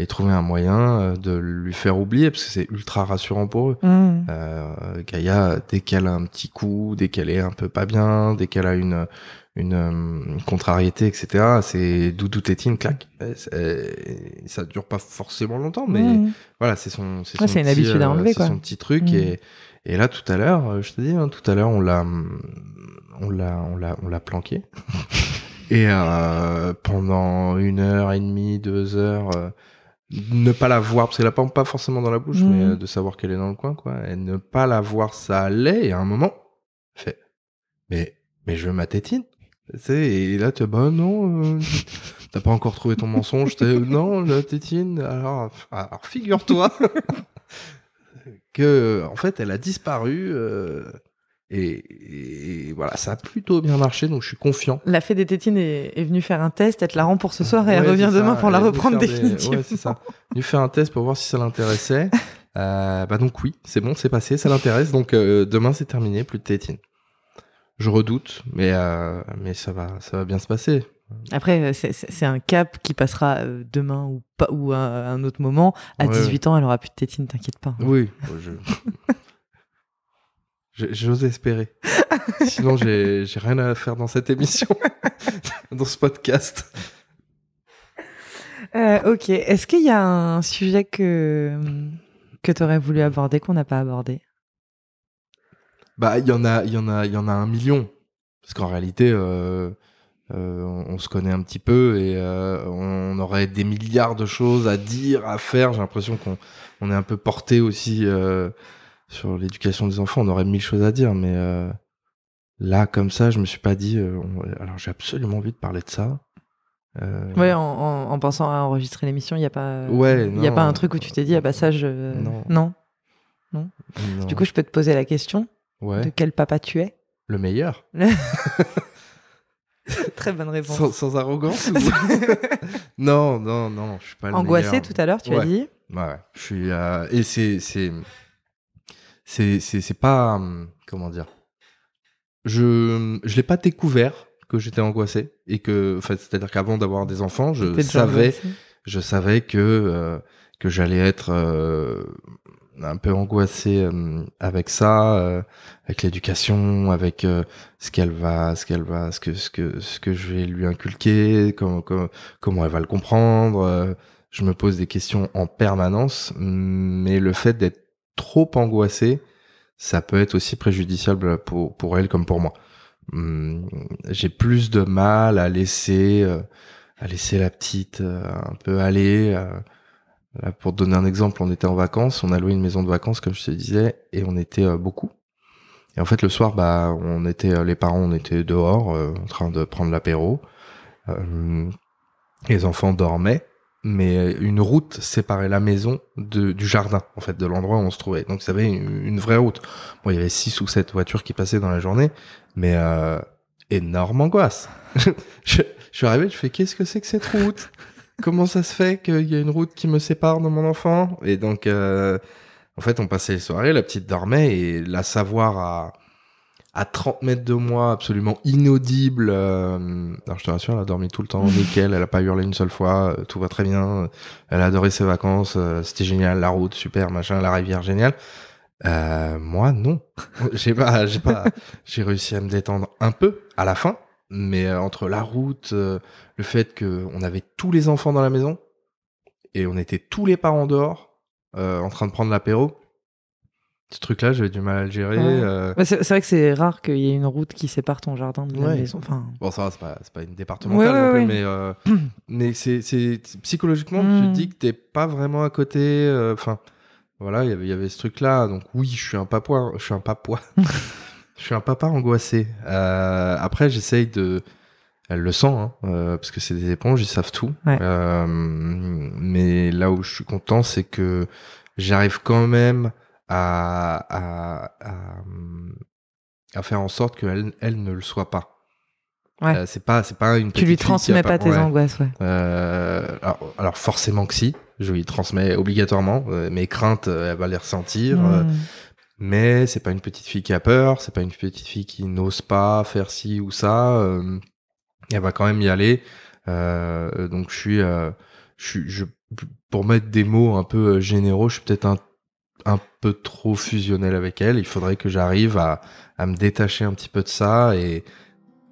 et trouver un moyen euh, de lui faire oublier parce que c'est ultra rassurant pour eux. Mmh. Euh, Gaïa, dès qu'elle a un petit coup, dès qu'elle est un peu pas bien, dès qu'elle a une une, euh, contrariété, etc. C'est doudou tétine, clac. Ça dure pas forcément longtemps, mais mmh. voilà, c'est son, c'est une habitude à euh, enlever, quoi. son petit truc. Mmh. Et, et là, tout à l'heure, je te dis, hein, tout à l'heure, on l'a, on l'a, on l'a, on l'a planqué. et euh, pendant une heure et demie, deux heures, euh, ne pas la voir, parce qu'elle a pas, pas forcément dans la bouche, mais mmh. de savoir qu'elle est dans le coin, quoi. Et ne pas la voir, ça allait. Et à un moment, fait, mais, mais je veux ma tétine et là, tu bah non, euh, t'as pas encore trouvé ton mensonge. non, la tétine. Alors, alors figure-toi que, en fait, elle a disparu. Euh, et, voilà, ça a plutôt bien marché, donc je suis confiant. La fée des tétines est, est venue faire un test, elle te la rend pour ce soir et elle revient demain pour la reprendre définitivement. Ouais, c'est ça. Venue faire un test pour voir si ça l'intéressait. euh, bah donc oui, c'est bon, c'est passé, ça l'intéresse. Donc euh, demain c'est terminé, plus de tétines je redoute, mais euh, mais ça va, ça va bien se passer. Après, c'est un cap qui passera demain ou pas ou à un autre moment. À 18 ans, elle aura plus de tétine, t'inquiète pas. Oui, j'ose espérer. Sinon, j'ai rien à faire dans cette émission, dans ce podcast. Euh, ok. Est-ce qu'il y a un sujet que que tu aurais voulu aborder qu'on n'a pas abordé? Bah, il y en a, y en a, il y en a un million. Parce qu'en réalité, euh, euh, on, se connaît un petit peu et on aurait des milliards de choses à dire, à faire. J'ai l'impression qu'on on est un peu porté aussi sur l'éducation des enfants. On aurait mille choses à dire, mais là, comme ça, je me suis pas dit. alors, j'ai absolument envie de parler de ça. Euh... Ouais, en, en, pensant à enregistrer l'émission, il n'y a pas, il y a pas un truc où tu t'es dit ah bah ça je non. non. non. Du coup, je peux te poser la question. De quel papa tu es? Le meilleur. Très bonne réponse. Sans, arrogance Non, non, non, je suis pas le Angoissé tout à l'heure, tu as dit Ouais, je suis. Euh, et c'est. C'est. C'est pas. Hum, comment dire Je je l'ai pas découvert que j'étais angoissé. Et que. C'est-à-dire qu'avant d'avoir des enfants, je savais. Je savais que. Euh, que j'allais être euh, un peu angoissé euh, avec ça, euh, avec l'éducation, avec euh, ce qu'elle va, ce qu'elle va, ce que ce que ce que je vais lui inculquer, comment comment, comment elle va le comprendre. je me pose des questions en permanence, mais le fait d'être trop angoissé, ça peut être aussi préjudiciable pour pour elle comme pour moi. Hum, j'ai plus de mal à laisser à laisser la petite un peu aller pour te donner un exemple, on était en vacances, on a loué une maison de vacances, comme je te disais, et on était euh, beaucoup. Et en fait, le soir, bah, on était, euh, les parents, on était dehors, euh, en train de prendre l'apéro. les enfants dormaient, mais une route séparait la maison de, du jardin, en fait, de l'endroit où on se trouvait. Donc, ça avait une, vraie route. Bon, il y avait six ou sept voitures qui passaient dans la journée, mais énorme angoisse. je, je suis arrivé, je fais, qu'est-ce que c'est que cette route? Comment ça se fait qu'il y a une route qui me sépare de mon enfant? Et donc, euh, en fait, on passait les soirées, la petite dormait et la savoir à, à 30 mètres de moi, absolument inaudible. Euh, alors, je te rassure, elle a dormi tout le temps, nickel, elle a pas hurlé une seule fois, euh, tout va très bien. Elle a adoré ses vacances, c'était génial, la route, super, machin, la rivière, génial. euh, Moi, non. j'ai pas, j'ai pas, j'ai réussi à me détendre un peu à la fin, mais euh, entre la route, euh, le fait que on avait tous les enfants dans la maison et on était tous les parents dehors en train de prendre l'apéro. Ce truc-là, j'avais du mal à le gérer. c'est vrai que c'est rare qu'il y ait une route qui sépare ton jardin de la maison. Enfin... Bon, ça va, c'est pas, pas une départementale non plus, mais, mais c'est psychologiquement, tu te hmm. dis que t'es pas vraiment à côté. Enfin, voilà, y il y avait ce truc-là. Donc oui, je suis un papois, je suis un papois. je suis un papa angoissé. Euh, après, j'essaye de. Elle le sent, hein, euh, parce que c'est des éponges, ils savent tout. Euh, mais là où je suis content, c'est que j'arrive quand même à, à, à, à, faire en sorte qu'elle elle ne le soit pas. Ouais. Euh, c'est pas c'est pas une tu lui transmets pas, tes angoisses ouais. Euh, alors, alors, forcément que si je lui transmets obligatoirement euh, mes craintes elle va les ressentir hmm. mais c'est pas une petite fille qui a peur c'est pas une petite fille qui n'ose pas faire ci ou ça elle va quand même y aller donc je suis je suis je pour mettre des mots un peu généraux je suis peut-être un un peu trop fusionnel avec elle. Il faudrait que j'arrive à à me détacher un petit peu de ça et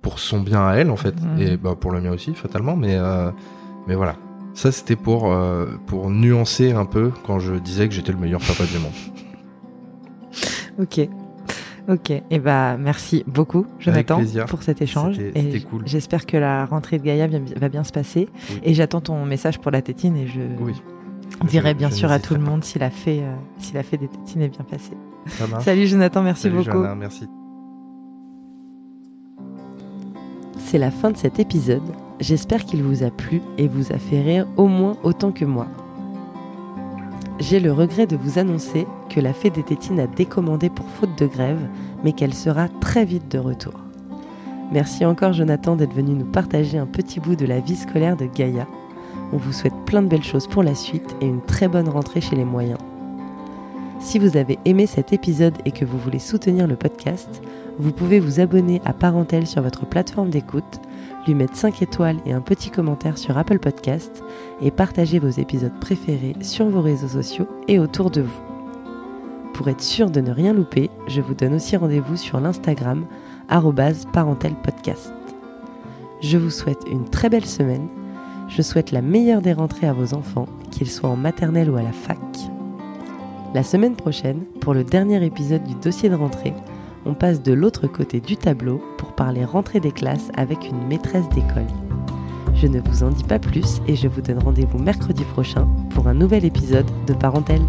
pour son bien à elle en fait. Mhm. et bah, pour le mien aussi fatalement. Mais euh, mais voilà. Ça c'était pour euh, pour nuancer un peu quand je disais que j'étais le meilleur papa du monde. Ok. Ok. Et eh bah merci beaucoup Jonathan pour cet échange. Cool. j'espère que la rentrée de Gaïa va bien se passer. Et j'attends ton message pour la tétine et je dirai bien sûr à tout le monde si la fait euh, si la fait des tétines est bien passée salut Jonathan merci Salut, beaucoup merci c'est la fin de cet épisode. J'espère qu'il vous a plu et vous a fait rire au moins autant que moi. J'ai le regret de vous annoncer que la fée des tétines a décommandé pour faute de grève, mais qu'elle sera très vite de retour. Merci encore Jonathan d'être venu nous partager un petit bout de la vie scolaire de Gaïa. On vous souhaite plein de belles choses pour la suite et une très bonne rentrée chez les moyens. Si vous avez aimé cet épisode et que vous voulez soutenir le podcast, vous pouvez vous abonner à Parentèle sur votre plateforme d'écoute, lui mettre 5 étoiles et un petit commentaire sur Apple Podcast et partager vos épisodes préférés sur vos réseaux sociaux et autour de vous. Pour être sûr de ne rien louper, je vous donne aussi rendez-vous sur l'Instagram parentelpodcast. Je vous souhaite une très belle semaine. Je souhaite la meilleure des rentrées à vos enfants, qu'ils soient en maternelle ou à la fac. La semaine prochaine, pour le dernier épisode du dossier de rentrée, on passe de l'autre côté du tableau pour parler rentrée des classes avec une maîtresse d'école. Je ne vous en dis pas plus et je vous donne rendez-vous mercredi prochain pour un nouvel épisode de Parentèle.